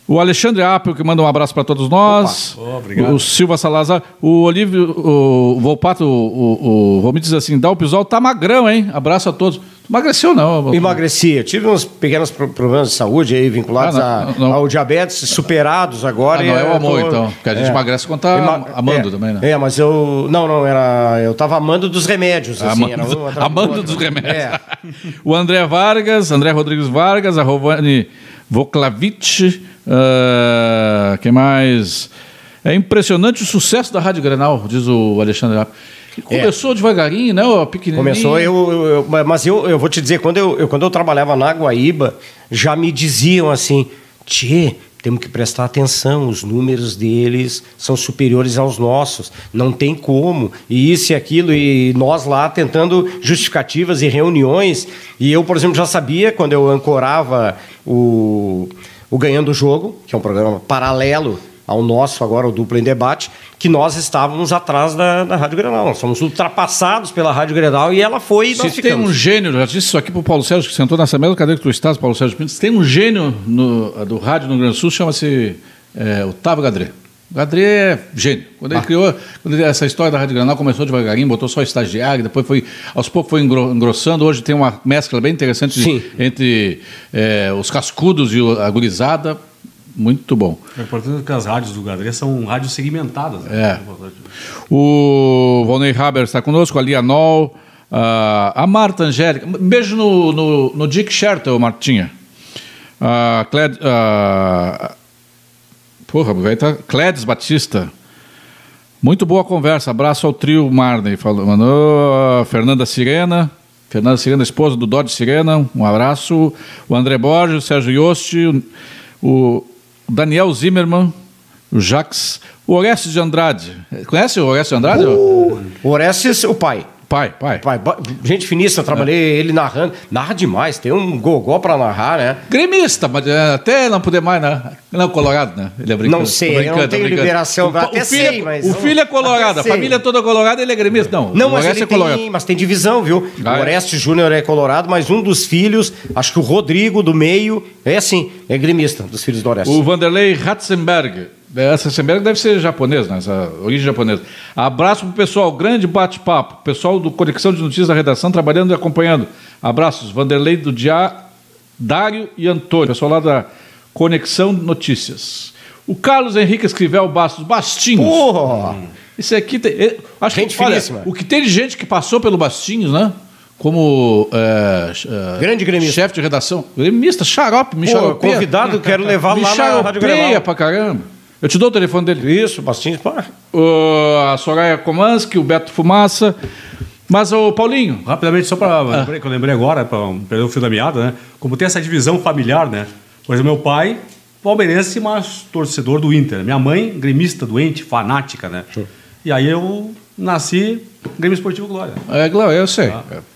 O Alexandre Apel, que manda um abraço para todos nós. Oh, obrigado. O Silva Salazar. O Olívio, o, o Volpato, o, o Romito diz assim: dá o pisol, tá magrão, hein? Abraço a todos. Emagreceu, não. Emagreci. Eu tive uns pequenos pro- problemas de saúde aí vinculados Ah, não, a- não. ao diabetes superados agora. Ah, não, e é o amor, tô- então. Porque a gente emagrece quando tá Ema- amando é, também, né? É, mas eu. Não, não, era. Eu tava amando dos remédios. Assim, Amando, era um do amando dos remédios. É. o André Vargas, André Rodrigues Vargas, a Rovani Voklavich, ah, quem mais? É impressionante o sucesso da Rádio Grenal, diz o Alexandre Rapp. Começou devagarinho, né? Pequenininho. Começou, eu, eu- eu- mas eu, eu vou te dizer, quando eu, eu- quando eu trabalhava na Guaíba, já me diziam assim, Tchê, temos que prestar atenção, os números deles são superiores aos nossos, não tem como, e isso e aquilo, e nós lá tentando justificativas e reuniões, e eu, por exemplo, já sabia, quando eu ancorava o, o Ganhando o Jogo, que é um programa paralelo ao nosso agora, o Duplo em Debate, que nós estávamos atrás da, da Rádio Grenal. Nós fomos ultrapassados pela Rádio Grenal e ela foi e nós Se tem um gênio, já disse isso aqui pro Paulo Sérgio, que sentou nessa mesma cadeira que tu estás, Paulo Sérgio Pinto. Se tem um gênio no- do rádio no Rio Grande do Sul, chama-se é, Otávio Gadré. O Gadré é gênio. Quando ele criou, quando ele- essa história da Rádio Granal começou devagarinho, botou só estagiário, depois foi, aos poucos foi engro- engrossando. Hoje tem uma mescla bem interessante Sim. entre é, os cascudos e a gurizada. Muito bom. É importante que as rádios do Gadré são rádios segmentadas. né? É. O Valnei Haber está conosco, a Lia Noll, a a Marta Angélica. Beijo no, no, no Dick Shertel, Martinha. A Cled, a- porra, vai tá Cledes Batista. Muito boa conversa. Abraço ao trio Marney. Falou, mandou a Fernanda Sirena. Fernanda Sirena, esposa do Dodge Sirena. Um abraço. O André Borges, o Sérgio Yosti, o, Daniel Zimmermann, o Jax, o Orestes de Andrade. Conhece o Orestes de Andrade? O Orestes, o pai. Pai, pai. Pai, gente finíssima, trabalhei É. ele narrando. Narra demais, tem um gogó pra narrar, né? Gremista, mas é, até não poder mais, né? Não, Colorado, né? Ele é brincando. Não sei, eu brincando, não tenho brincando. liberação, O, até o filho, sei, é- mas O filho é colorado, a família toda colorada, ele é gremista. Não, Não, mas ele é colorado. tem, mas tem divisão, viu? Ah, o é? Orestes Júnior é colorado, mas um dos filhos, acho que o Rodrigo do meio, é assim, é gremista dos filhos do Orestes. O Vanderlei Ratzenberg. Essa Ratzenberg deve ser japonês, né? Essa origem japonesa. Abraço pro pessoal, grande bate-papo. Pessoal do Conexão de Notícias da redação, trabalhando e acompanhando. Abraços, Vanderlei do Dia, Dário e Antônio. Pessoal lá da Conexão Notícias. O Carlos Henrique Escrivel Bastos, Bastinhos. Porra! Isso aqui tem. eh, Acho Gente que, olha, o que tem de gente que passou pelo Bastinhos, né? Como é, é, Grande gremista. chefe de redação. Gremista, xarope, me Pô, xaropeia. convidado, quero levar me lá na Rádio pra caramba. Eu te dou o telefone dele. Isso, Bastinhos, pá. O- a Soraya Komansky, o Beto Fumaça. Mas o Paulinho, Rapidamente, só para. lembrei que eu lembrei agora, para perder o fio da meada, né? Como tem essa divisão familiar, né? Por exemplo, meu pai, palmeirense, mas torcedor do Inter. Minha mãe, gremista, doente, fanática, né? E aí eu nasci Grêmio Esportivo Glória. é, Glau, eu sei.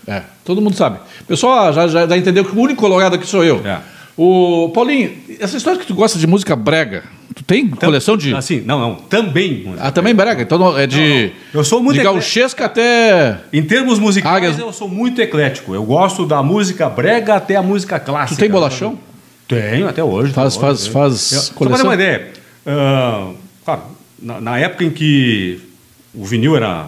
É, é, todo mundo sabe. O pessoal já, já, já entendeu que o único colorado aqui sou eu. É. O Paulinho, essa história que tu gosta de música brega, tu tem coleção de. Assim, não, não, também. Ah, também brega. Então é de. Não, não. Eu sou muito De gauchesca até. Em termos musicais, Águias- eu sou muito eclético. Eu gosto da música brega até a música clássica. Tu tem bolachão? Tenho, até hoje. Faz- até hoje, faz- faz Só para coleção? ter uma ideia. ah, claro, na, na época em que o vinil era,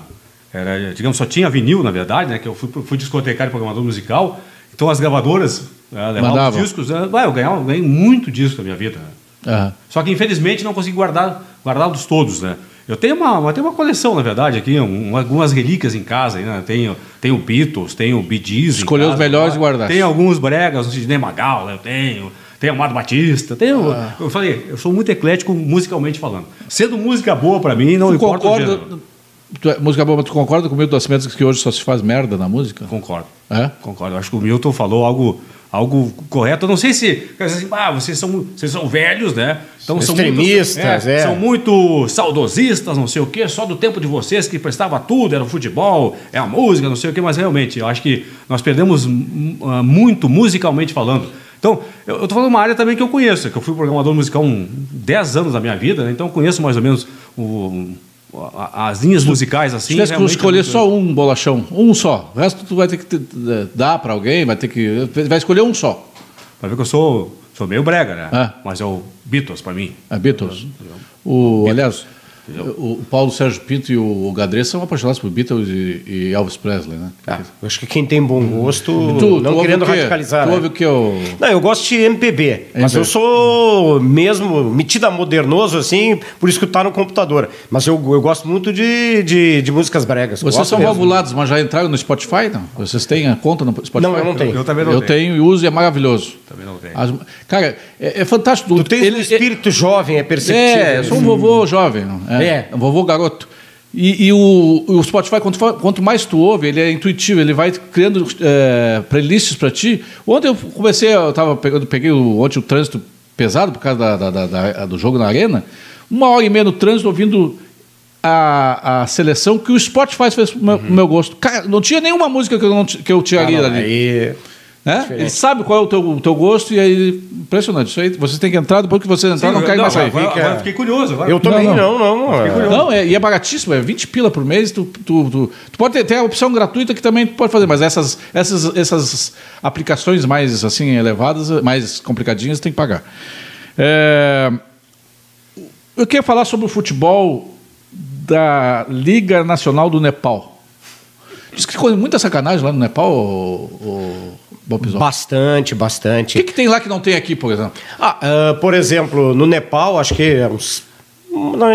era, digamos, só tinha vinil, na verdade, né? Que eu fui, fui discotecário e programador musical. Então as gravadoras ah, levavam Mandavam. os discos. vai, eu ganhava, ganhei muito disco na minha vida. né? Aham. Só que infelizmente não consegui guardar guardá-los todos, né? Eu tenho uma, uma- tenho uma coleção, na verdade, aqui, um- algumas relíquias em casa, né? Tenho, tenho Beatles, tenho Bee Gees Escolheu os melhores tá? e guardaste. Tenho alguns bregas, o Sidney Magal, eu tenho. Tenho Amado Batista, tenho. Ah. Eu falei, eu sou muito eclético musicalmente falando. Sendo música boa pra mim, não Tu importa o concorda. Tu é- música boa, mas tu concorda comigo do Nascimento que hoje só se faz merda na música? Concordo. É? Concordo. Eu acho que o Milton falou algo, algo correto. Eu não sei se. assim, ah, vocês são, vocês são velhos, né? Então são Extremistas, muito, é. São muito saudosistas, não sei o quê, só do tempo de vocês que prestava tudo, era o futebol, é a música, não sei o quê, mas realmente, eu acho que nós perdemos hum, ah, muito musicalmente falando. Então, eu estou falando uma área também que eu conheço, que eu fui programador musical um 10 anos da minha vida, né? então eu conheço mais ou menos o, as linhas musicais assim. Se tivesse que realmente escolher é muito- só um bolachão, um só. O resto tu vai ter que te- eh, dar para alguém, vai ter que. Vai escolher um só. Pra ver que eu sou, sou meio brega, né? Ah. Mas é o Beatles pra mim. A Beatles. O, aliás, o, o Paulo Sérgio Pinto e o Gadré são apaixonados por Beatles e, e Elvis Presley, né? Ah, eu acho que quem tem bom gosto, Tu, não tu ouve querendo radicalizar. Tu né? ouve o que eu. Não, eu gosto de MPB, mas MPB. eu sou mesmo metido a modernoso, assim, por escutar no computador. Mas eu, eu gosto muito de, de, de músicas bregas. Vocês são mesmo. valvulados, mas já entraram no Spotify, não? Vocês têm a conta no Spotify? Não, eu não tenho. Eu também não Eu tenho. tenho e uso e é maravilhoso. Também não tenho. As- cara, é, é fantástico. Tu tens um espírito jovem, é perceptível. É, eu sou um vovô jovem. não? É. Um vovô garoto. E, e o, o Spotify, quanto, quanto mais tu ouve, ele é intuitivo, ele vai criando é, playlists para ti. Ontem eu comecei, eu tava pegando, peguei o, ontem o trânsito pesado por causa da- da- da- do jogo na arena. Uma hora e meia no trânsito ouvindo a, a seleção que o Spotify fez pro meu, pro meu gosto. Cara, não tinha nenhuma música que eu, não, que eu Ah, tiraria não, dali. aí- Né? Diferente. Ele sabe qual é o teu, o teu gosto e aí, impressionante. Isso aí, vocês têm que entrar, depois que vocês entrarem, não querem mais sair. agora, agora eu fiquei curioso. Agora. Eu também Não, não, não. não. não, Não, é, e é baratíssimo, é 20 pila por mês. Tu, tu, tu, tu pode ter, ter a opção gratuita que também tu pode fazer, mas essas, essas, essas aplicações mais assim elevadas, mais complicadinhas, tem que pagar. É, eu queria falar sobre o futebol da Liga Nacional do Nepal. Diz que tem muita sacanagem lá no Nepal, o, o Pisol. Bastante, O bastante. que, que tem lá que não tem aqui, por exemplo? Ah, ah, por exemplo, no Nepal, acho que é uns,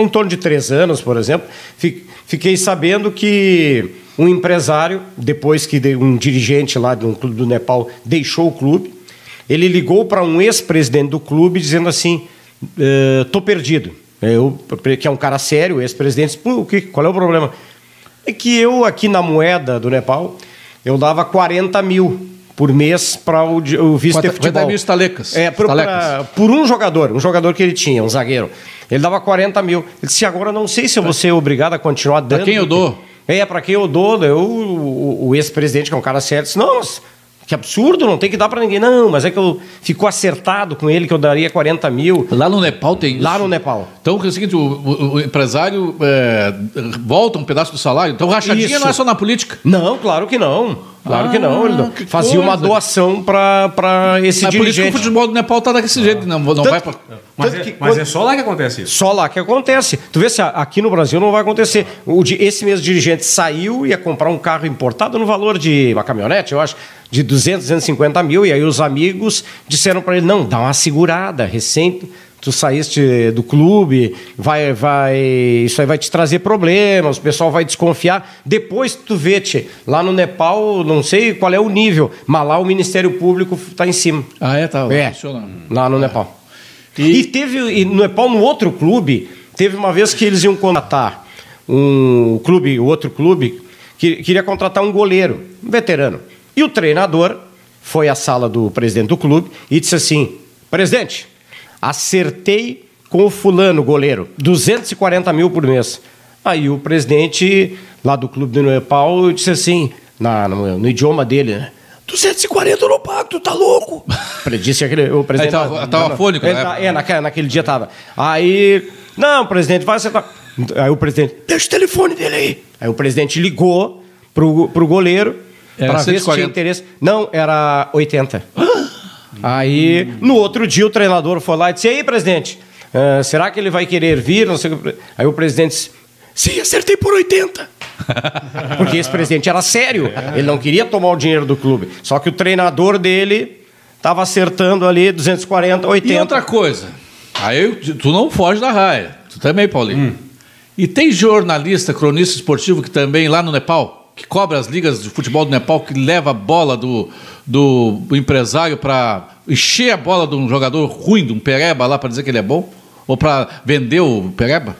em torno de três anos, por exemplo, fi- fiquei sabendo que um empresário, depois que de- um dirigente lá de um clube do Nepal deixou o clube, ele ligou para um ex-presidente do clube dizendo assim: "Eh, tô perdido. Eu, que é um cara sério, ex-presidente, disse, "Pô, o que, qual é o problema? É que eu, aqui na moeda do Nepal, eu dava 40 mil por mês para o, o vice de 40 futebol. mil estalecas. É, por, Estalecas. pra- por um jogador, um jogador que ele tinha, um zagueiro. Ele dava 40 mil. Ele disse, agora não sei se eu vou ser obrigado a continuar dando. quem eu dou? É, para quem eu dou. Eu, o, o ex-presidente, que é um cara sério, disse, não, mas que absurdo, não tem que dar para ninguém. Não, mas é que eu ficou acertado com ele que eu daria 40 mil Lá no Nepal tem isso. lá no Nepal. Então, é o seguinte, o, o- o empresário é, volta um pedaço do salário. Então, rachadinha Isso. não é só na política. Não, claro que não. Claro Ah, que não. Ele não- que fazia uma coisa. doação para esse é por isso que o dirigente. futebol do Nepal tá desse jeito. Não, não Tanto- vai pra... Mas, é, que mas quando- é só lá que acontece isso. Só lá que acontece. Tu vê se a- aqui no Brasil não vai acontecer. O esse mesmo dirigente saiu e ia comprar um carro importado no valor de uma caminhonete, eu acho, de 200, 250 mil. E aí os amigos disseram para ele: não, dá uma segurada, recém. Tu saíste do clube, vai, vai, isso aí vai te trazer problemas, o pessoal vai desconfiar. Depois tu vê, tchê, lá no Nepal, não sei qual é o nível, mas lá o Ministério Público está em cima. Ah, é? Tá É, funcionando. lá no Nepal. E, teve, e no Nepal, no outro clube, teve uma vez que eles iam contratar um clube, o outro clube, que queria contratar um goleiro, um veterano. E o treinador foi à sala do presidente do clube e disse assim: presidente, acertei com o fulano, goleiro, 240 mil por mês. Aí o presidente lá do clube do Nepal disse assim, na, no, no idioma dele, né? 240 eu não pago, tu tá louco? Ele disse aquele, o presidente. Aí tava- tava afônico, Ele né? tá- É, naquele, naquele dia tava. Aí, não, presidente, vai acertar. Aí o presidente, deixa o telefone dele aí. Aí o presidente ligou pro, pro goleiro Era para ver se 140. tinha interesse. Não, era 80. Aí, no outro dia, o treinador foi lá e disse: E aí, presidente, eh, será que ele vai querer vir? Não sei. Aí o presidente disse: Sim, acertei por 80. Porque esse presidente era sério. Ele não queria tomar o dinheiro do clube. Só que o treinador dele estava acertando ali 240, 80. E outra coisa, aí tu não foge da raia. Tu também, Paulinho. E tem jornalista, cronista esportivo que também lá no Nepal, que cobra as ligas de futebol do Nepal, que leva a bola do, do, empresário para encher a bola de um jogador ruim, de um pereba lá para dizer que ele é bom? Ou para vender o pereba?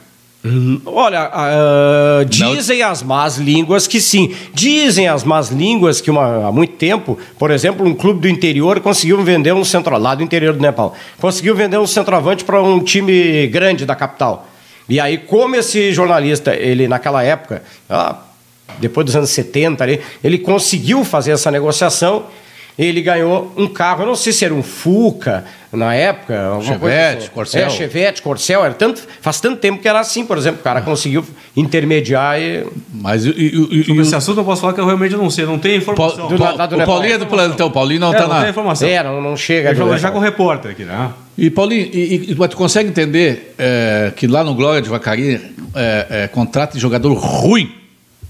Olha, ah, dizem as más línguas que sim. Dizem as más línguas que uma- há muito tempo, por exemplo, um clube do interior conseguiu vender um centro lá do interior do Nepal. Conseguiu vender um centroavante para um time grande da capital. E aí, como esse jornalista, ele naquela época, ah, depois dos anos 70 ali, ele conseguiu fazer essa negociação ele ganhou um carro, eu não sei se era um Fuca na época, alguma coisa Chevette, assim. Corcel. É, Chevette, Corcel, era tanto, faz tanto tempo que era assim, por exemplo, o cara conseguiu intermediar e Mas e, e, Sobre e esse assunto eu posso falar que eu realmente não sei, não Paul- informação. do- Paul- lá do o. Paulinho é do plantão, o Paulinho não É, está não na. tenho informação. é, não, não chega. Eu vou deixar com o repórter aqui, né? E Paulinho, e, e- mas tu consegue entender é, que lá no Glória de Vacaria é, é, contrata jogador ruim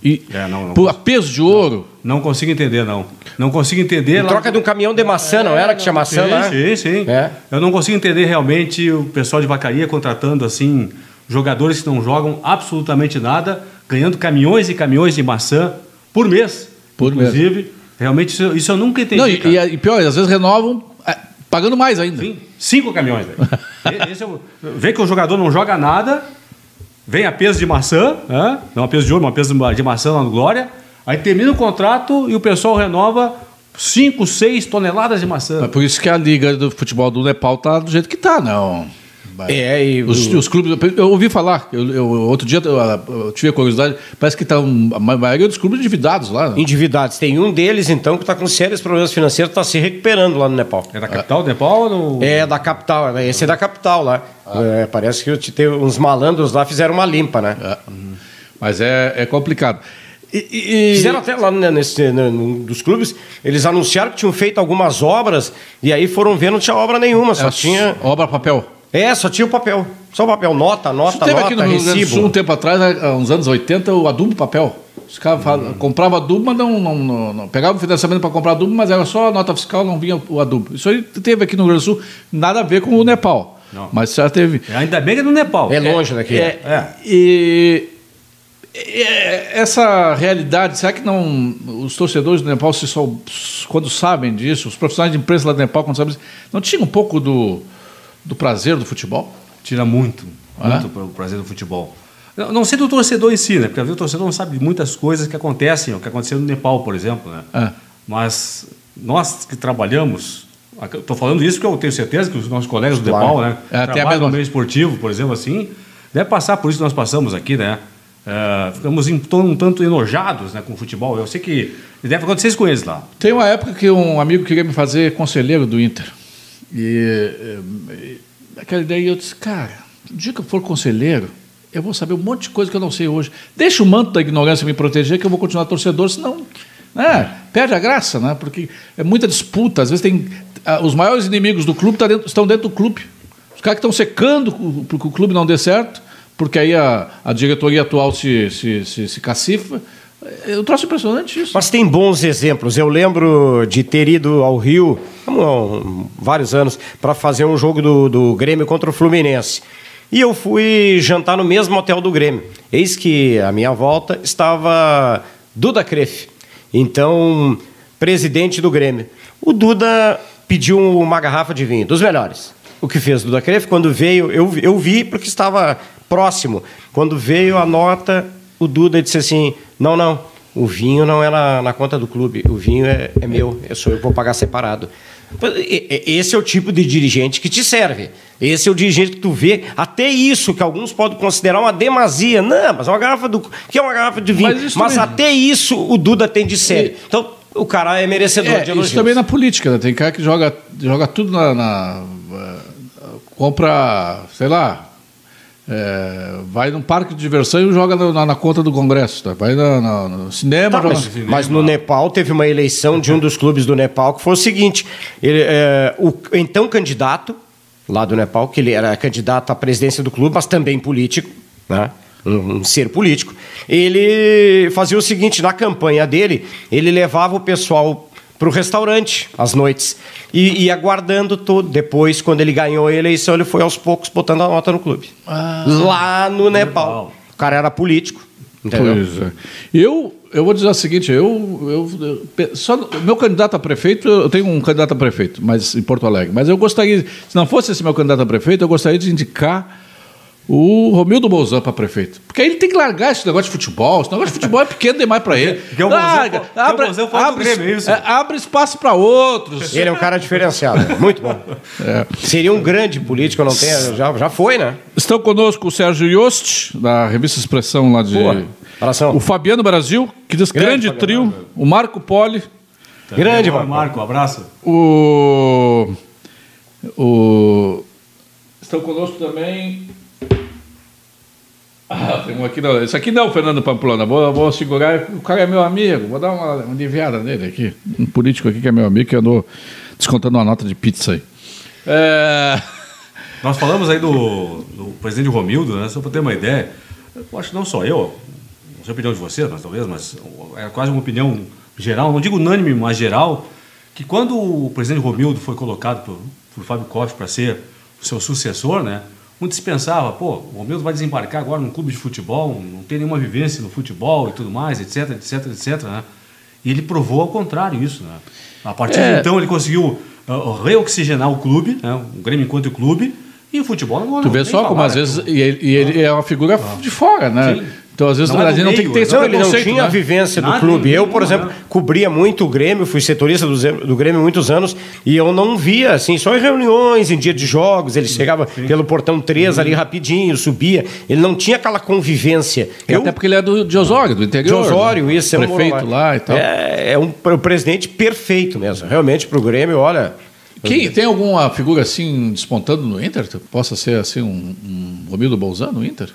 e É, não, não por peso de ouro. Não consigo entender, não. Não consigo entender. Em troca de um caminhão de maçã, não era que tinha maçã sim, lá? sim, sim. É. Eu não consigo entender realmente o pessoal de vacaria contratando assim jogadores que não jogam absolutamente nada, ganhando caminhões e caminhões de maçã por mês. Por mês. Inclusive, realmente isso, isso eu nunca entendi. Não, e, cara. e, pior, às vezes renovam é, pagando mais ainda. Sim, cinco caminhões. E- Esse é o- vê que o jogador não joga nada, vem a peso de maçã, né? não a peso de ouro, mas a peso de maçã lá no Glória, aí termina o contrato e o pessoal renova 5, 6 toneladas de maçã. É por isso que a liga do futebol do Nepal tá do jeito que tá, não. É, e Os, os clubes, eu ouvi falar, eu, eu- outro dia eu, eu tive a curiosidade, parece que tá um, a maioria dos clubes endividados lá. né? endividados. Tem um deles, então, que está com sérios problemas financeiros, está se recuperando lá no Nepal. É da capital do Nepal ou no... É da capital, esse é da capital lá. Ah. É, parece que te- tem uns malandros lá fizeram uma limpa, né? É. Mas é, é complicado. E, e- Fizeram até lá né, nesse, né, num dos clubes, eles anunciaram que tinham feito algumas obras e aí foram ver, não tinha obra nenhuma, só é, tinha. obra papel. É, só tinha o papel. Só o papel, nota, Isso nota, teve nota, aqui no Rio Grande do Sul um recibo. tempo atrás, uns anos 80, o adubo papel. Os caras falavam- compravam adubo, mas não, não, não, não pegavam o financiamento para comprar adubo, mas era só a nota fiscal, não vinha o adubo. Isso aí teve aqui no Rio Grande do Sul, nada a ver com o Nepal. Não. Mas já teve. Ainda bem que é no Nepal. É longe daqui. É, É. E é, essa realidade, será que não os torcedores do Nepal, se só, quando sabem disso, os profissionais de imprensa lá do Nepal, quando sabem disso, não tinham um pouco do, do prazer do futebol? Tira muito, Ah, muito o prazer do futebol. Não não sei do torcedor em si, né? Porque às vezes o torcedor não sabe de muitas coisas que acontecem, o que aconteceu no Nepal, por exemplo, né? É. Mas nós que trabalhamos, estou falando isso porque eu tenho certeza que os nossos colegas do Claro. Nepal, né? É, tem a trabalham mesma- no meio esportivo, por exemplo, assim, deve passar por isso que nós passamos aqui, né? É, ficamos tom- um tanto enojados né, com o futebol. Eu sei que deve acontecer isso com eles lá. Tem uma época que um amigo queria me fazer conselheiro do Inter. E, eh, e aquela ideia eu disse, cara, o dia que eu for conselheiro, eu vou saber um monte de coisa que eu não sei hoje. Deixa o manto da ignorância me proteger, que eu vou continuar torcedor, senão. Né, perde a graça, né? Porque é muita disputa. Às vezes tem. ah, Os maiores inimigos do clube tá dentro- estão dentro do clube. Os caras que estão secando para que o clube não dê certo, porque aí a, a diretoria atual se, se, se, se cacifa. Eu trouxe impressionante isso. Mas tem bons exemplos. Eu lembro de ter ido ao Rio há vários anos para fazer um jogo do, do Grêmio contra o Fluminense. E eu fui jantar no mesmo hotel do Grêmio. Eis que à minha volta estava Duda Crefe, então presidente do Grêmio. O Duda pediu uma garrafa de vinho, dos melhores. O que fez Duda Crefe? Quando veio, eu, eu vi porque estava próximo. Quando veio a nota, o Duda disse assim: não, não, o vinho não é na, na conta do clube, o vinho é, é meu, eu, sou, eu vou pagar separado. Esse é o tipo de dirigente que te serve. Esse é o dirigente que tu vê. Até isso, que alguns podem considerar uma demasia. Não, mas uma garrafa do. que é uma garrafa de vinho? Mas Mas, até isso o Duda tem de sério. Então, o cara é merecedor É, de elogios. isso também na política, né? Tem cara que joga, joga tudo na. na- eh, compra, sei lá. Eh, vai num parque de diversão e joga na, na- conta do Congresso. tá? Vai na- na- no cinema, Tá, joga. mas, mas no Nepal teve uma eleição de um dos clubes do Nepal que foi o seguinte: ele, é, o então candidato lá do Nepal, que ele era candidato à presidência do clube, mas também político, né? um, um ser político, ele fazia o seguinte: na campanha dele, ele levava o pessoal para o restaurante às noites e ia aguardando tudo. Depois, quando ele ganhou a eleição, ele foi aos poucos botando a nota no clube. Ah. lá no Nepal. Nepal. O cara era político. Entendeu? Pois é. Eu, eu vou dizer o seguinte, eu, eu, só meu candidato a prefeito, eu tenho um candidato a prefeito, mas em Porto Alegre, mas eu gostaria, se não fosse esse meu candidato a prefeito, eu gostaria de indicar o Romildo Bolzan para prefeito. Porque aí ele tem que largar esse negócio de futebol. Esse negócio de futebol é pequeno demais para ele. Porque o Bolzan- Larga, o abre, abre, Grêmio, é isso? é, abre espaço para outros. Ele é um cara diferenciado, muito bom. Seria um grande político, eu não tenho, já, já foi, né? Estão conosco o Sérgio Yost, da revista Expressão lá de. Boa. Abração. O Fabiano Brasil, que diz Grande grande, Fabiano trio. O Marco Poli. Grande, Marco. Marco. Marco, um abraço. O, o, estão conosco também. Ah, tem um aqui não. Esse aqui não, Fernando Pamplona. Vou, vou segurar. O cara é meu amigo. Vou dar uma, aliviada nele aqui. Um político aqui que é meu amigo que andou descontando uma nota de pizza aí. É... Nós falamos aí do, do presidente Romildo, né? Só para ter uma ideia. Eu acho que não só eu, não sei a opinião de vocês, mas talvez, mas é quase uma opinião geral, não digo unânime, mas geral, que quando o presidente Romildo foi colocado por, por Fábio Koff para ser o seu sucessor, né? Muitos pensava, pô, o Romildo vai desembarcar agora num clube de futebol, não tem nenhuma vivência no futebol e tudo mais, etc, etc, etc, né? E ele provou ao contrário isso, né? A partir É. de então ele conseguiu uh, reoxigenar o clube, né? o Grêmio enquanto clube, e o futebol não Tu vê só como às né? vezes. E ele, e ele é uma figura de fora, né? Sim. Então às vezes Não é gente não tem que ter esse né? Não, ele não tinha a né? vivência do Nada, clube. Eu, por não, exemplo, não. cobria muito o Grêmio, fui setorista do, do Grêmio há muitos anos, e eu não via, assim, só em reuniões, em dia de jogos, ele chegava pelo portão 3 ali rapidinho, subia. Ele não tinha aquela convivência. E Até porque ele é do, de Osório, do de interior. Osório, né? isso, é um Prefeito lá e tal. É, é um pre- presidente perfeito mesmo. Realmente, pro Grêmio, olha. Quem, tem alguma figura assim despontando no Inter? que Possa ser assim um, um Romildo Bolzano no Inter?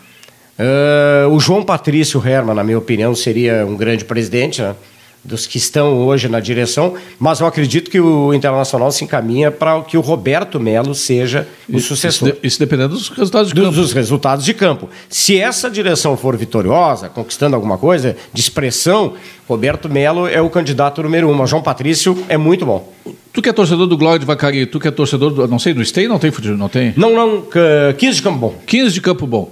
Ah, o João Patrício Herman, na minha opinião, seria um grande presidente, né? Dos que estão hoje na direção, mas eu acredito que o Internacional se encaminha para que o Roberto Melo seja o sucessor. Isso, de- isso dependendo dos resultados de dos, campo. dos resultados de campo. Se essa direção for vitoriosa, conquistando alguma coisa de expressão, Roberto Melo é o candidato número um. Mas João Patrício é muito bom. Tu que é torcedor do Glória de Vacaria, tu que é torcedor do. Não sei, do Stay não tem futebol, não tem? Não, não, c- 15 de campo bom. 15 de Campo Bom.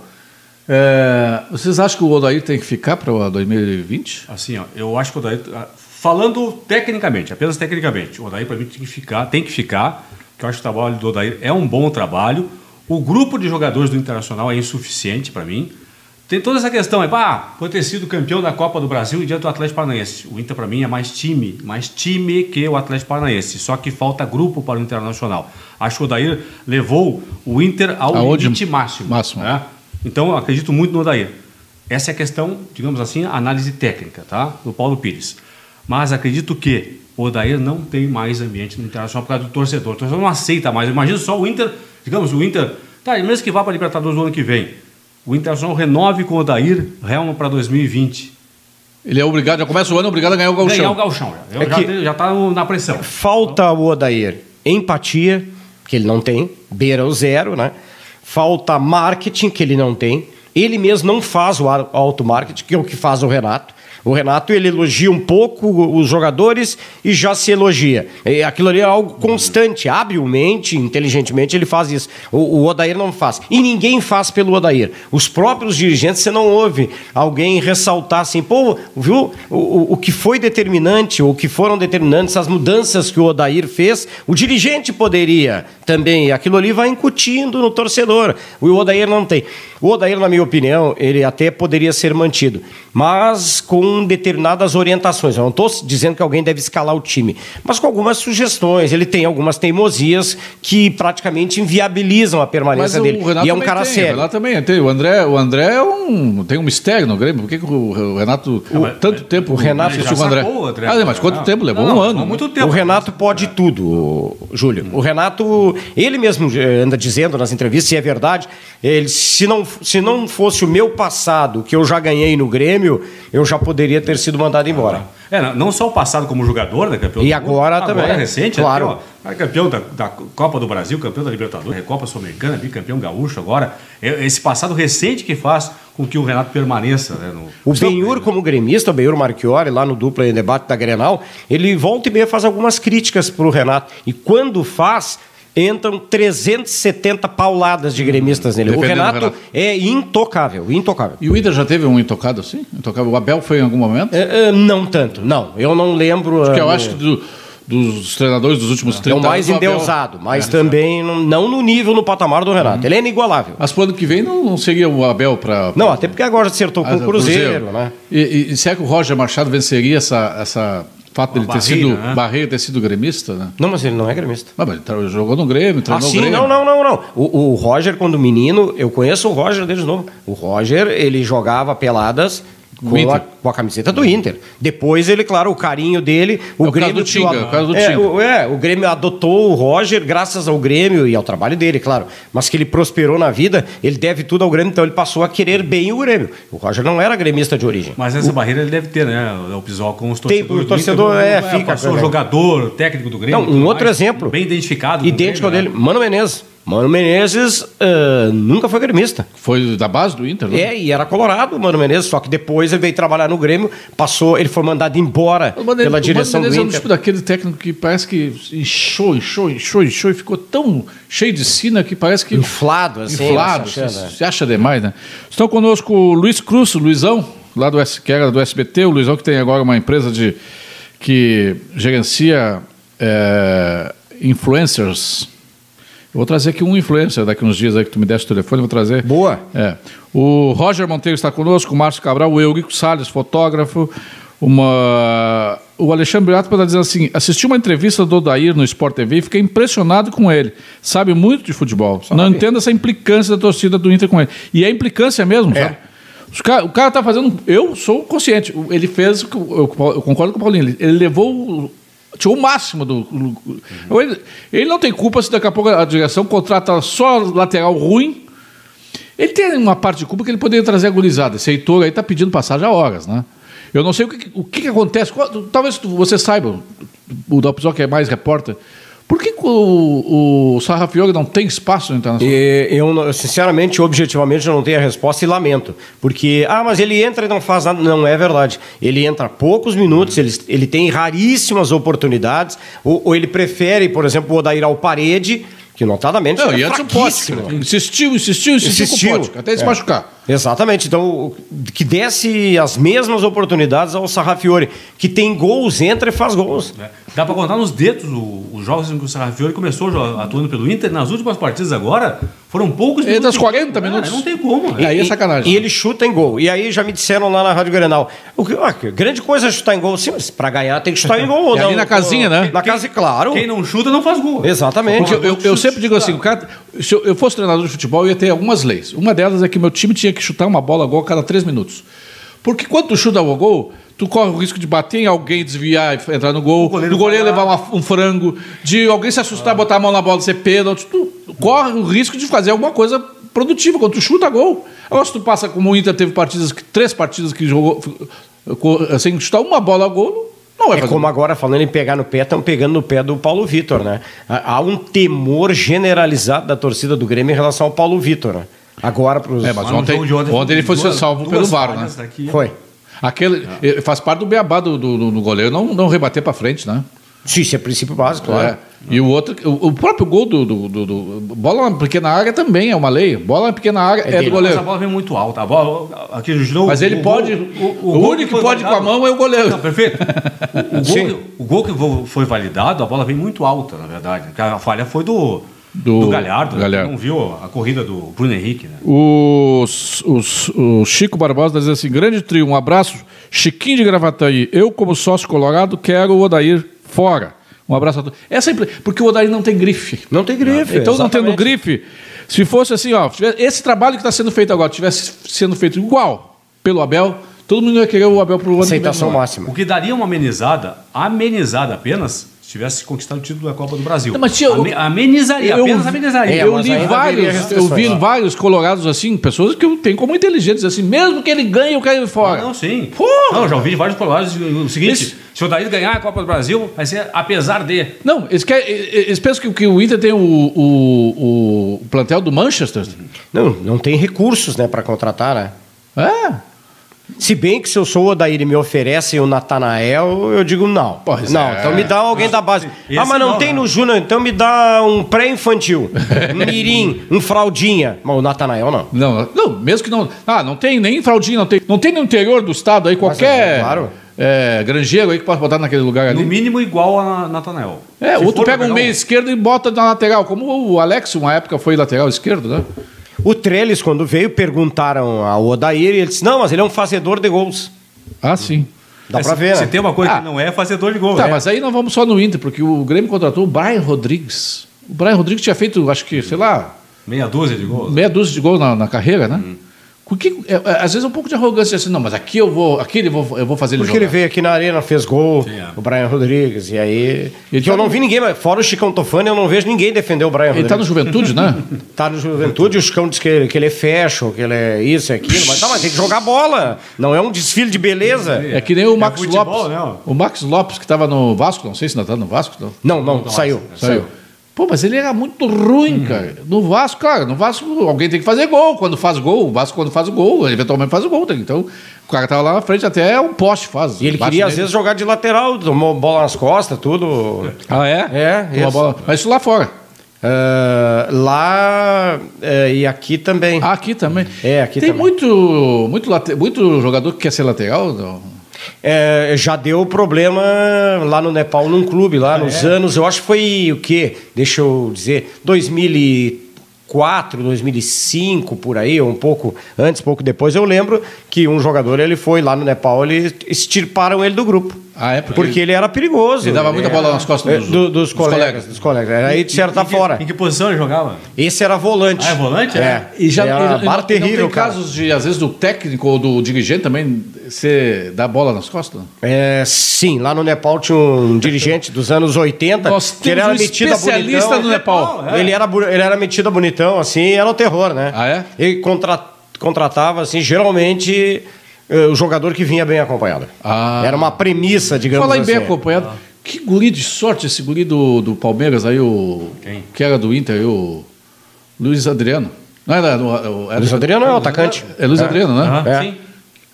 É, vocês acham que o Odair tem que ficar para 2020? Assim, ó, eu acho que o Odair, ah, falando tecnicamente, apenas tecnicamente, o Odair para mim tem que ficar, tem que ficar, que eu acho que o trabalho do Odair é um bom trabalho. O grupo de jogadores do Internacional é insuficiente para mim. Tem toda essa questão, é, pá, pode ter sido campeão da Copa do Brasil e diante do Atlético Paranaense. O Inter para mim é mais time, mais time que o Atlético Paranaense, só que falta grupo para o Internacional. Acho que o Odair levou o Inter ao Aonde? limite máximo. Máximo. né? Então, eu acredito muito no Odair. Essa é a questão, digamos assim, a análise técnica, tá? Do Paulo Pires. Mas acredito que o Odair não tem mais ambiente no Internacional por causa do torcedor. O torcedor não aceita mais. Imagina só o Inter, digamos, o Inter, tá, mesmo que vá para a Libertadores no ano que vem, o Internacional renove com o Odair Helma para 2020. Ele é obrigado, já começa o ano obrigado a ganhar o Gauchão. Ganhar o Galchão. Já, É já, tá na pressão. Falta o Odair empatia, que ele não tem, beira o zero, né? Falta marketing, que ele não tem. Ele mesmo não faz o ar- auto-marketing, que é o que faz o Renato. O Renato ele elogia um pouco os jogadores e já se elogia. E aquilo ali é algo constante, habilmente, inteligentemente ele faz isso. O, o Odair não faz. E ninguém faz pelo Odair. Os próprios dirigentes, você não ouve alguém ressaltar assim, pô, viu o, o, o que foi determinante, ou que foram determinantes, as mudanças que o Odair fez, o dirigente poderia também. Aquilo ali vai incutindo no torcedor. O Odair não tem. O Odair, na minha opinião, ele até poderia ser mantido, mas com determinadas orientações. Eu não estou dizendo que alguém deve escalar o time, mas com algumas sugestões. Ele tem algumas teimosias que praticamente inviabilizam a permanência o dele. Renato e é um cara tem, O sério. Renato também tem. O André, o André é um, tem um mistério no Grêmio. Por que, que o Renato. mas- tanto tempo. o Renato- Já o André. o. Ah, mas quanto Não. tempo? Levou Não, um ano. levou né? muito tempo. O Renato pode tudo, o- Júlio. O Renato, ele mesmo eh, anda dizendo nas entrevistas, se é verdade, ele, se, não, se não fosse o meu passado, que eu já ganhei no Grêmio, eu já poderia ter sido mandado embora. É, não- só o passado como jogador, né, campeão E agora também. Agora recente, Claro. né, é campeão da, da Copa do Brasil, campeão da Libertadores, Recopa Sul-Americana, bicampeão gaúcho agora. É esse passado recente que faz com que o Renato permaneça, né, no O Benhur, como gremista, o Benhur Marchiori, lá no dupla em debate da Grenal, ele volta e meia faz algumas críticas para o Renato. E quando faz, entram 370 pauladas de gremistas nele. O Defendendo o Renato, Renato. é intocável, intocável. E o Inter já teve um intocado assim? Intocável. O Abel foi em algum momento? É, é, não tanto, não. Eu não lembro. Porque eu ah, acho que do- dos treinadores dos últimos 30 É o anos. mais o Abel- endeusado, mas também não, não no nível, no patamar do Renato. Ele é inigualável. Mas pro ano que vem não, não seria o Abel para. Não, até porque agora acertou com Ah, o Cruzeiro, né? E, e, e será que o Roger Machado venceria essa, essa fato dele ter barreira, sido né? barreira ter sido gremista, né? Não, mas ele não é gremista. Ah, mas ele jogou no Grêmio, Ah, treinou o sim, Grêmio. não, não, não, não. O, o Roger, quando menino, eu conheço o Roger desde novo. O Roger, ele jogava peladas com a, com a camiseta do Inter. Depois ele, claro, o carinho dele, o É o caso Grêmio do Tinga, é o caso do é, Tinga. o, é, o Grêmio adotou o Roger graças ao Grêmio e ao trabalho dele, claro. Mas que ele prosperou na vida, ele deve tudo ao Grêmio, então ele passou a querer bem o Grêmio. O Roger não era gremista de origem. Mas essa barreira ele deve ter, né? O Pisol com os Tem, torcedores. o torcedor, do Inter, é, não fica Passou o jogador, o técnico do Grêmio. Não, um outro mais, exemplo. Bem identificado. o Idêntico ao Grêmio, dele, né? Mano Menezes. Mano Menezes eh, nunca foi gremista. Foi da base do Inter, né? É, e era colorado o Mano Menezes, só que depois ele veio trabalhar no Grêmio, passou, ele foi mandado embora O Mano- pela o direção Mano Menezes do é um Inter. tipo daquele técnico que parece que inchou, inchou, inchou, inchou e ficou tão cheio de sina que parece que. Inflado, assim. inflado, se achando, se, né? se acha demais, né? Estão conosco o Luiz Cruz, o Luizão, lá do S, que era do SBT, o Luizão que tem agora uma empresa de que gerencia é, influencers. Vou trazer aqui um influencer daqui uns dias aí que tu me deste o telefone, vou trazer. Boa. É. O Roger Monteiro está conosco, o Márcio Cabral, o Eurico Salles, fotógrafo. Uma... O Alexandre Beato está dizendo assim: assisti uma entrevista do Odair no Sport TV e fiquei impressionado com ele. Sabe muito de futebol. Não entendo essa implicância da torcida do Inter com ele. E é implicância mesmo, sabe? Os ca- O cara está fazendo. Eu sou consciente. Ele fez. Eu, eu concordo com o Paulinho. Ele, ele levou. Tirou o máximo do. do- Ele, ele não tem culpa se daqui a pouco a direção contrata só lateral ruim ele tem uma parte de culpa que ele poderia trazer a gurizada. Esse Heitor aí está pedindo passagem há horas, né? Eu não sei o que, o que, que acontece. Qual- talvez você saiba, o Dalpisol que é mais repórter, por que, o, o Sarrafiori não tem espaço no Internacional? E eu, sinceramente, objetivamente, eu não tenho a resposta e lamento. Porque, ah, mas ele entra e não faz nada. Não é verdade. Ele entra poucos minutos, ele, ele tem raríssimas oportunidades, ou, ou ele prefere, por exemplo, o Odair ao parede, que notadamente Não, é e antes o. Potker. Insistiu, insistiu, insistiu, Insistiu. com o Potker, até ele se É. machucar. Exatamente. Então, que desse as mesmas oportunidades ao Sarrafiore, que tem gols, entra e faz gols. né? Dá para contar nos dedos o- os jogos em que o Sarrafiori começou atuando pelo Inter. Nas últimas partidas agora, foram poucos É, das de 40 jogo, né? minutos. Não tem como. E aí é sacanagem. E ele chuta em gol. E aí já me disseram lá na Rádio Grenal, o que, ah, grande coisa é chutar em gol. Sim, mas pra ganhar tem que chutar em gol. E não, ali na casinha, né? Na casa, claro. Quem não chuta não faz gol. Exatamente. Porque eu, eu- eu sempre digo assim, o cara, se eu, eu fosse treinador de futebol, eu ia ter algumas leis. Uma delas é que meu time tinha que chutar uma bola a gol a cada três minutos. Porque quando tu chuta o gol, tu corre o risco de bater em alguém, desviar e entrar no gol, goleiro do goleiro levar uma- um frango, de alguém se assustar, botar a mão na bola e ser pênalti. Tu corre o risco de fazer alguma coisa produtiva quando tu chuta gol. Agora, se tu passa como o Inter teve partidas, que- três partidas que jogou sem chutar uma bola a gol, não É como agora, falando em pegar no pé, estão pegando no pé do Paulo Vitor, né? Há um temor generalizado da torcida do Grêmio em relação ao Paulo Vitor, né? Agora para os. É, mas ontem, ontem ontem ele foi duas- salvo duas pelo VAR, né? daqui. Foi. Aquele, eh, Faz parte do beabá do, do, do goleiro não, não rebater para frente, né? Sim, isso é princípio básico, claro. É. E o outro, o, o próprio gol do, do, do- do- Bola na pequena área também é uma lei. Bola na pequena área é, dele. do Mas a goleiro. bola vem muito alta. A bola, aqui no Gil, Mas ele o pode. gol- o gol único que pode com a validado- mão é o goleiro. Não, perfeito. O, o gol, o gol que foi validado, a bola vem muito alta, na verdade. Porque A falha foi do, Do- do, Galhardo. né? Galhardo. Não viu a corrida do Bruno Henrique, né? Os, os- o Chico Barbosa diz assim: grande trio, um abraço. Chiquinho de Gravataí, eu, como sócio colorado, quero o Odair fora. Um abraço a todos. Essa é impre- porque o Odair não tem grife. Não tem grife. Então, não tendo exatamente. grife, se fosse assim, ó, esse trabalho que está sendo feito agora tivesse sendo feito igual pelo Abel, todo mundo ia querer o Abel para o ano. Aceitação não máxima. O que daria uma amenizada, amenizada apenas, tivesse conquistado o título da Copa do Brasil. Não, mas tinha- Ame- amenizaria, Eu- apenas amenizaria. É, eu mas li vários, eu vi vários colorados assim, pessoas que eu tenho como inteligentes, assim, mesmo que ele ganhe, eu quero ir fora. Ah, não, sim. Porra! Não, já ouvi vários colorados o seguinte: Esse- se o Daí ganhar a Copa do Brasil, vai ser apesar de. Não, eles, querem, eles pensam que, que o Inter tem o, o, o plantel do Manchester. Não, não tem recursos, né, para contratar, né? É. Se bem que se eu sou o Odair e me oferecem o Natanael, eu digo não. Pois não, é. então me dá alguém da base. Esse ah, mas não, não, tem né? no Júnior, então me dá um pré-infantil, um mirim, um fraldinha. Mas o Natanael não. Não, não, mesmo que não. Ah, não tem nem fraldinha, não tem. Não tem no interior do estado aí qualquer é, claro. é, granjeiro aí que pode botar naquele lugar No ali. mínimo igual a Natanael. É, Se outro pega um meio esquerdo e bota na lateral, como o Alex, uma época foi lateral esquerdo, né? O Trellis, quando veio, perguntaram ao Odair e ele disse: não, mas ele é um fazedor de gols. Ah, sim. Dá É, pra ver, Se né? tem uma coisa Ah. que não é, é fazedor de gol. Tá, né? mas aí nós vamos só no Inter, porque o Grêmio contratou o Brian Rodrigues. O Brian Rodrigues tinha feito, acho que, sei lá, Meia dúzia de gols. meia dúzia de gols na, na carreira, né? O que, é, é, às vezes é um pouco de arrogância assim, não, mas aqui eu vou, aqui ele vou, eu vou fazer ele Porque ele jogar. veio aqui na arena, fez gol, Sim, é. o Brian Rodrigues, e aí. Ele que eu tá não no- vi ninguém, mas fora o Chicão Tofani, eu não vejo ninguém defender o Brian Ele Rodrigues. tá no Juventude, né? Tá no Juventude, o Chicão diz que ele, que ele é fashion, que ele é isso e aquilo, mas tá, mas tem que jogar bola. Não é um desfile de beleza. É que nem o Max futebol, Lopes. né? O Max Lopes, que estava no Vasco, não sei se ainda tá no Vasco. Não. Não, não, saiu. Saiu. Pô, mas ele era muito ruim, cara. No Vasco, claro, no Vasco alguém tem que fazer gol. Quando faz gol, o Vasco quando faz o gol, eventualmente faz o gol. tá? Então, o cara tava lá na frente, até um poste faz. E ele queria, às nele. vezes, jogar de lateral, tomou bola nas costas, tudo. Ah, é? É, isso. bola. Mas isso lá fora. Ah, lá eh, e aqui também. Ah, aqui também. É, aqui Tem também. muito, muito, late- muito jogador que quer ser lateral? Não. É, já deu problema lá no Nepal, num clube, lá nos anos, eu acho que foi o quê? Deixa eu dizer, 2004, 2005, por aí, ou um pouco antes, pouco depois, eu lembro que um jogador, ele foi lá no Nepal, eles extirparam ele do grupo. Ah, é? Porque, Porque ele era perigoso. Ele dava muita era- bola nas costas É, dos- do- dos dos, colegas, colegas. Dos colegas. Aí disseram tá fora. Em que posição ele jogava? Esse era volante. Ah, é volante, é? E já Era e- e barra e terrível, não tem cara. casos de, às vezes, do técnico ou do dirigente também você dá bola nas costas? É, sim, lá no Nepal tinha um dirigente dos anos 80 Nós que ele era um metido a bonitão. no Nepal. É. Ele, era, ele era metido a bonitão, assim, e era o terror, né? Ah, é? Ele contra- contratava, assim, geralmente eh, o jogador que vinha bem acompanhado. Ah. Era uma premissa, digamos Falar em assim. bem acompanhado. Que guri de sorte esse guri do, do Palmeiras aí, o. Quem? Que era do Inter aí, o. Luiz Adriano. Não era, o- o- era Luiz Adriano é o atacante. É Luiz Adriano, né? Aham, É. Sim.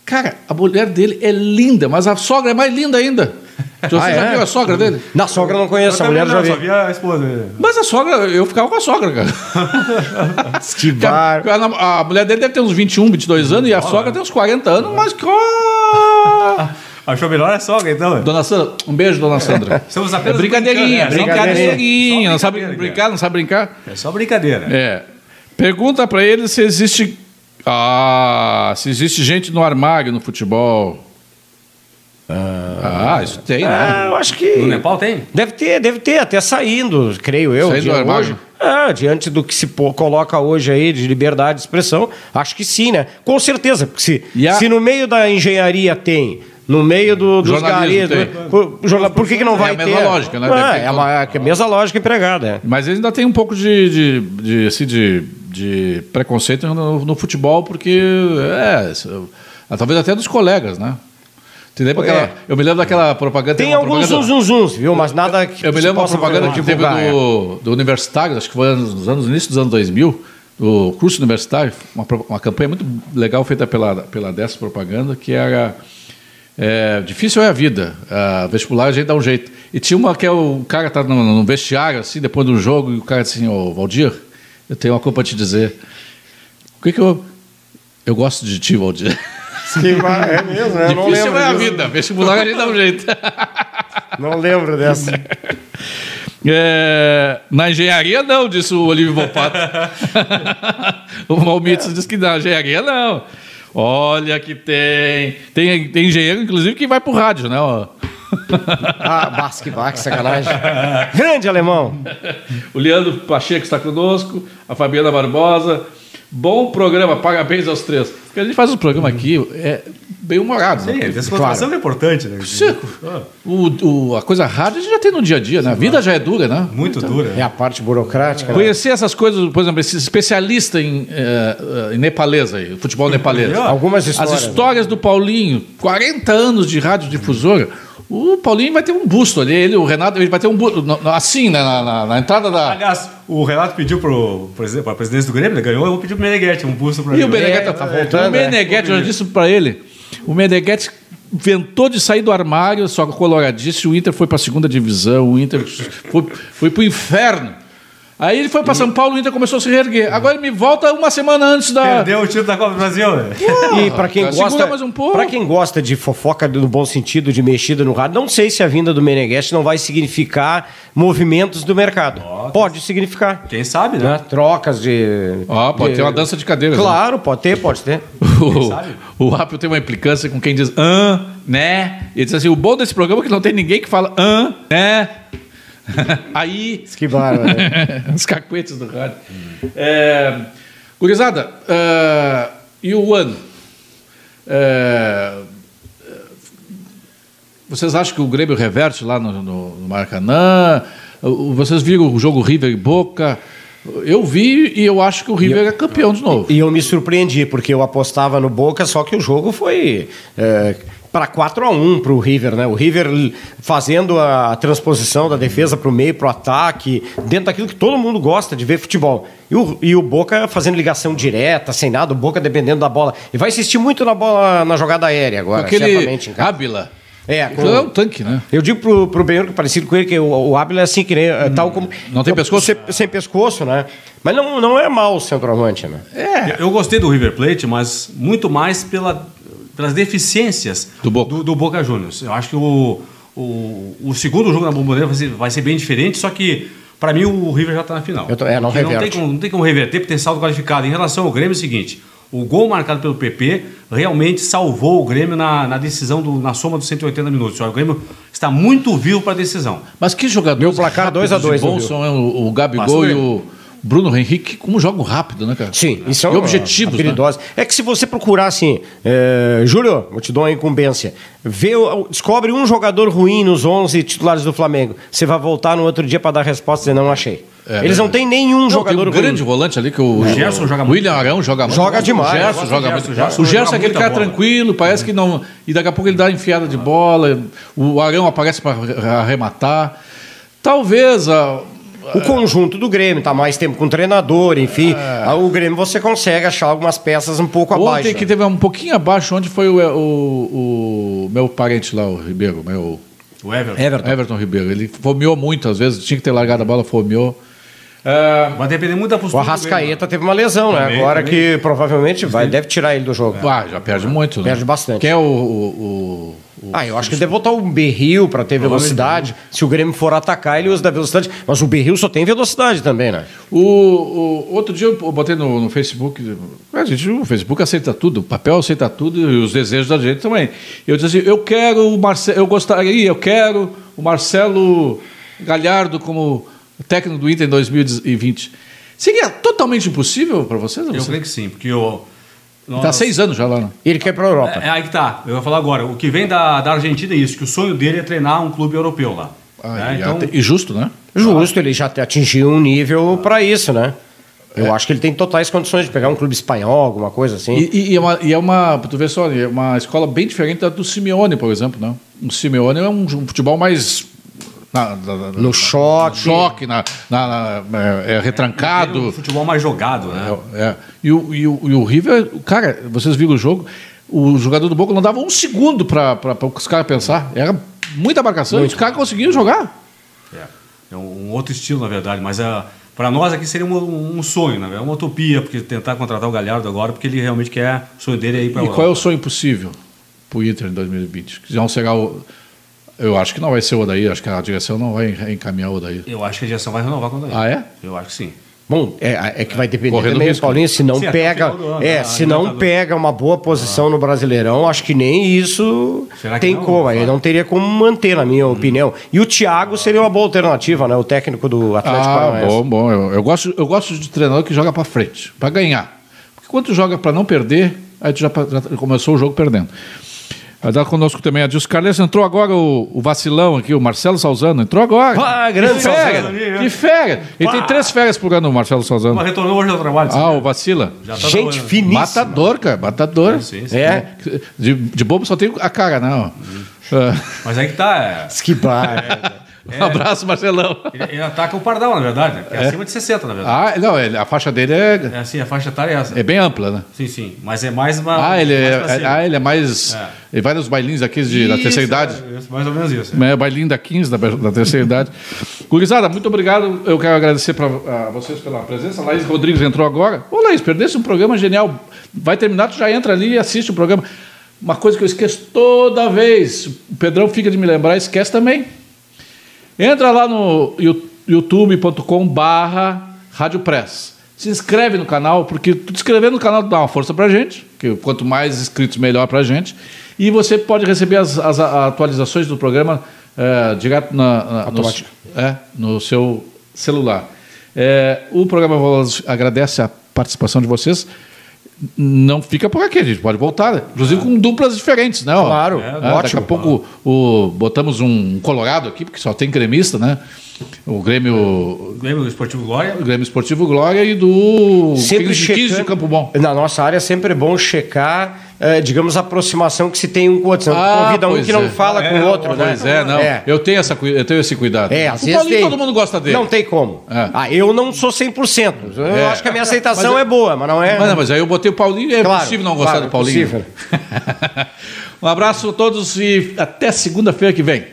Cara, a mulher dele é linda, mas a sogra é mais linda ainda. Você Ah, já é? viu a sogra dele? Na sogra eu não conheço, Eu a mulher também já não, vi. só via a esposa dele. Mas a sogra, eu ficava com a sogra, cara. Que bar... A, a mulher dele deve ter uns 21, 22 anos e a sogra tem uns 40 anos, mas. que- Achou melhor a sogra, então? Dona Sandra, um beijo, dona Sandra. Estamos É apenas brincadeirinha, brincando, é, só brincadeirinha. Não sabe brincar, não sabe brincar. É só brincadeira. É. Pergunta pra ele se existe. Ah, se existe gente no armário no futebol. Ah, isso tem, né? Ah, eu acho que... No Nepal tem? Deve ter, deve ter, até saindo, creio eu. Saindo do armário? hoje. Ah, diante do que se pô- coloca hoje aí de liberdade de expressão, acho que sim, né? Com certeza, porque se, a- se no meio da engenharia tem, no meio do, dos Jornalismo garis, do- por, jornal- por que, que não É vai a ter? mesma lógica, né? Ah, ter é, uma, é a mesma lógica empregada. é. Mas ele ainda tem um pouco de, de, de, assim, de, de preconceito no, no futebol, porque. É, ah, talvez até dos colegas, né? Lembra É. aquela, eu me lembro daquela propaganda. Tem alguns propaganda- zum, zum, zuns, viu? Mas nada que Eu me lembro possa propaganda que teve divulgar, é. do, do Universitário, acho que foi nos anos, no início dos anos 2000, do curso universitário, uma, uma campanha muito legal feita pela, pela dessa propaganda, que era é, Difícil é a vida, a vestibular a gente dá um jeito. E tinha uma que é o cara tá no, no vestiário, assim, depois do jogo, e o cara assim, ô Valdir, eu tenho uma coisa para te dizer. O que que eu... Eu gosto de ti, Valdir. É mesmo, né? Eu não lembro é a disso. vida, vestibular a gente dá um jeito. Não lembro dessa. É, na engenharia não, disse o Olívio Volpato. o Malmitz disse que na engenharia não. Olha que tem. Tem, tem engenheiro, inclusive, que vai pro rádio, né? ó. Ah, basquebá, que sacanagem. Grande alemão. o Leandro Pacheco está conosco, a Fabiana Barbosa. Bom programa, parabéns aos três. Porque a gente faz um programa aqui, é bem humorado. Sim, né? a descontração é importante, né? Seco. O, o- a coisa rádio a gente já tem no dia a dia, né? A vida já é dura, né? Muito dura. É a parte burocrática. né? Conhecer essas coisas, por exemplo, esse especialista em, eh, eh, em nepalês aí, futebol nepalês. Algumas histórias. As histórias do Paulinho, 40 anos de radiodifusora. O Paulinho vai ter um busto ali, ele, o Renato, ele vai ter um busto, assim, né, na, na- na entrada da. Aliás, o Renato pediu pro, para a presidência do Grêmio, ele ganhou, eu vou pedir pro Meneghetti um busto para E ele. o Meneghetti, tá voltando, o Meneghetti, eu já disse para ele, o Meneghetti inventou de sair do armário, só que coloradice, o Inter foi para a segunda divisão, o Inter foi, foi para o inferno. Aí ele foi para São Paulo, o Inter começou a se reerguer. Agora ele me volta uma semana antes da... Perdeu o título da Copa do Brasil, né? E para quem cara, gosta, mais um pouco. para quem gosta de fofoca no bom sentido, de mexida no rádio, não sei se a vinda do Meneghetti não vai significar movimentos do mercado. Pode significar. Quem sabe, né? Né? Trocas de. Ó, pode de- ter uma dança de cadeiras. né? Claro, pode ter, pode ter. sabe? O, o Apple tem uma implicância com quem diz ah, né? E ele diz assim: o bom desse programa é que não tem ninguém que fala ah, né? Aí, Que bárbaro. né? os cacuetes do rádio. É, gurizada, é, e o ano. É, vocês acham que o Grêmio reverte lá no, no, no Maracanã? Vocês viram o jogo River e Boca? Eu vi e eu acho que o River é campeão de novo. E eu me surpreendi, porque eu apostava no Boca, só que o jogo foi é, para 4 a 1 para o River, né? O River fazendo a transposição da defesa para o meio, para o ataque, dentro daquilo que todo mundo gosta de ver futebol. E o, e o Boca fazendo ligação direta, sem nada, o Boca dependendo da bola. E vai insistir muito na bola na jogada aérea agora, Aquele certamente. Ábila. É, Aquilo é um tanque, né? Eu digo pro, pro Benhor que é parecido com ele, que o, o Ábila é assim, que nem, é, tal como. Não tem pescoço? Sem, sem pescoço, né? Mas não, não é mal o centroavante, né? Eu eu gostei do River Plate, mas muito mais pela, pelas deficiências Do Boca. do, Boca Juniors. Eu acho que o, o, o segundo jogo na Bomboneira vai ser, vai ser bem diferente, só que para mim o River já está na final. Eu tô- é, não não tem, como, não tem como reverter porque tem saldo qualificado. Em relação ao Grêmio é o seguinte, o gol marcado pelo PP realmente salvou o Grêmio na, na decisão, do, na soma dos 180 minutos. O Grêmio está muito vivo para a decisão. Mas que jogadores Meu placar rápidos 2 a 2, e bons viu? são é, o, o Gabigol Passa e o Bruno Henrique, como jogam rápido, né, cara? Sim, e são E objetivos, né? É que se você procurar assim, é, Júlio, vou te dar uma incumbência, vê, o- descobre um jogador ruim nos 11 titulares do Flamengo, você vai voltar no outro dia para dar resposta e dizer, não achei. É, Eles não verdade. têm nenhum Não, jogador tem um ruim. grande volante ali que o, O Gerson joga muito. William Arão joga muito. Joga demais. O Gerson joga Gerson. muito. O Gerson O Gerson é aquele cara bola. tranquilo, parece que não. E daqui a pouco ele dá enfiada de bola. O Arão aparece para arrematar. Talvez a, O conjunto do Grêmio está mais tempo com o treinador, enfim. É. O Grêmio você consegue achar algumas peças um pouco abaixo. Ontem que teve um pouquinho abaixo, onde foi o, o, o meu parente lá, o Ribeiro, meu O Everton. Everton. Everton Ribeiro. Ele fomeou muito, às vezes, tinha que ter largado a bola, fomeou. É, Vai depender muito da O postura do Arrascaeta teve uma lesão, né? Também, Agora também. que provavelmente vai, deve tirar ele do jogo. ah, já perde muito, né? Perde bastante. Quem é o. o, o- Ah, eu acho que ele deve botar o Berril para ter velocidade. Se o Grêmio for atacar, ele usa da velocidade. Mas o Berril só tem velocidade também, né? O, o- outro dia eu botei no, no Facebook, a gente, o Facebook aceita tudo, o papel aceita tudo e os desejos da gente também. Eu disse assim, eu quero o Marcelo, eu gostaria, eu quero o Marcelo Galhardo como técnico do Inter em 2020. Seria totalmente impossível para vocês? Eu Você? creio que sim, porque o. Está há seis anos já lá. Né? Ele quer ir para a Europa. É, é aí que tá. Eu vou falar agora. O que vem da, da Argentina é isso, que o sonho dele é treinar um clube europeu lá. Ah, né? e, Então, e justo, né? Justo, ele já atingiu um nível para isso, né? Eu acho que ele tem totais condições de pegar um clube espanhol, alguma coisa assim. E, e- e é uma, e é uma, tu vê só, é uma escola bem diferente da do Simeone, por exemplo, né? O Simeone é um, um futebol mais na- na- No choque. choque, na, na- na- é, é retrancado. um futebol mais jogado, né? É, é. E, o, e, o, e o River, cara, vocês viram o jogo, o jogador do Boca não dava um segundo para os caras pensar. Era muita marcação e os caras conseguiam jogar. É, é um, outro estilo, na verdade, mas para nós aqui seria um, um sonho, né? É uma utopia, porque tentar contratar o Galhardo agora, porque ele realmente quer, o sonho dele é ir para E qual é o sonho possível para o Inter em 2020? Que vão chegar o, eu acho que não vai ser o Odaí, acho que a direção não vai encaminhar o Odaí. Eu acho que a direção vai renovar com o Daí. Ah, é? Eu acho que sim. Bom, é, é que vai depender Correndo também, risco. Paulinho, se não pega, ano, é, né? se não pega uma boa posição no Brasileirão, acho que nem isso Será que tem não? como, aí não teria como manter, na minha opinião. E o Thiago seria uma boa alternativa, né, o técnico do Atlético Ah, Paranaense. bom, bom. Eu, eu gosto, eu gosto de treinador que joga para frente, para ganhar. Porque quando tu joga para não perder, aí tu já, já começou o jogo perdendo. Está conosco também a Dilson Carles. Entrou agora o, o vacilão aqui, o Marcelo Salzano. Entrou agora. Ah, grande que férias, Salzano né? Que férias. Ele tem três férias por ano, o Marcelo Salzano. Mas retornou hoje ao trabalho. Ah, o vacila. Já tá Gente finíssima. Matador, cara. Matador. Sim, sim. É, De, de bobo só tem a cara, não. Mas aí que tá. que bar. Um abraço, Marcelão. é, ele, ele ataca o Pardal, na verdade? Que é, acima de 60, na verdade. Ah, não, ele- a faixa dele é, É assim, a faixa etária é essa. é bem ampla, né? Sim, sim. Mas é mais uma. Ah, ele é, ah, ele é mais. É. Ele vai nos bailinhos aqui de, da Isso, terceira idade. é, isso, mais ou menos isso. É, bailinho da 15, da, da terceira idade. Gurizada, muito obrigado. Eu quero agradecer para vocês pela presença. Laís Rodrigues entrou agora. Ô, Laís, perdesse um programa genial. Vai terminar, tu já entra ali e assiste o programa. Uma coisa que eu esqueço toda vez. O Pedrão fica de me lembrar, esquece também. Entra lá no you- youtube.com barra Rádio Press. Se inscreve no canal, porque tu te inscrever no canal dá uma força pra gente, que quanto mais inscritos, melhor pra gente. E você pode receber as, as atualizações do programa eh, direto na, na- no, é, no seu celular. Eh, o programa agradece a participação de vocês. Não fica por aqui, a gente pode voltar, né? inclusive com duplas diferentes, né? Claro, É, ótimo. Daqui a pouco o, botamos um colorado aqui, porque só tem gremista, né? O Grêmio, do Esportivo Glória? o Grêmio Esportivo Glória e do Sempre 15 de checando. Campo Bom. Na nossa área é sempre bom checar, eh, digamos, a aproximação que se tem um com o outro. Tu Ah, convida um que não é. fala com É, o outro, né? Pois é, não. É. Eu, tenho essa, eu tenho esse cuidado. É, às o vezes Paulinho tem. todo mundo gosta dele. Não tem como. É. Ah, eu não sou 100%. Eu É. acho que a minha aceitação Mas é boa, mas não é... Mas, não, mas aí eu botei o Paulinho e é Claro, possível não gostar claro, do Paulinho. é possível. um abraço a todos e até segunda-feira que vem.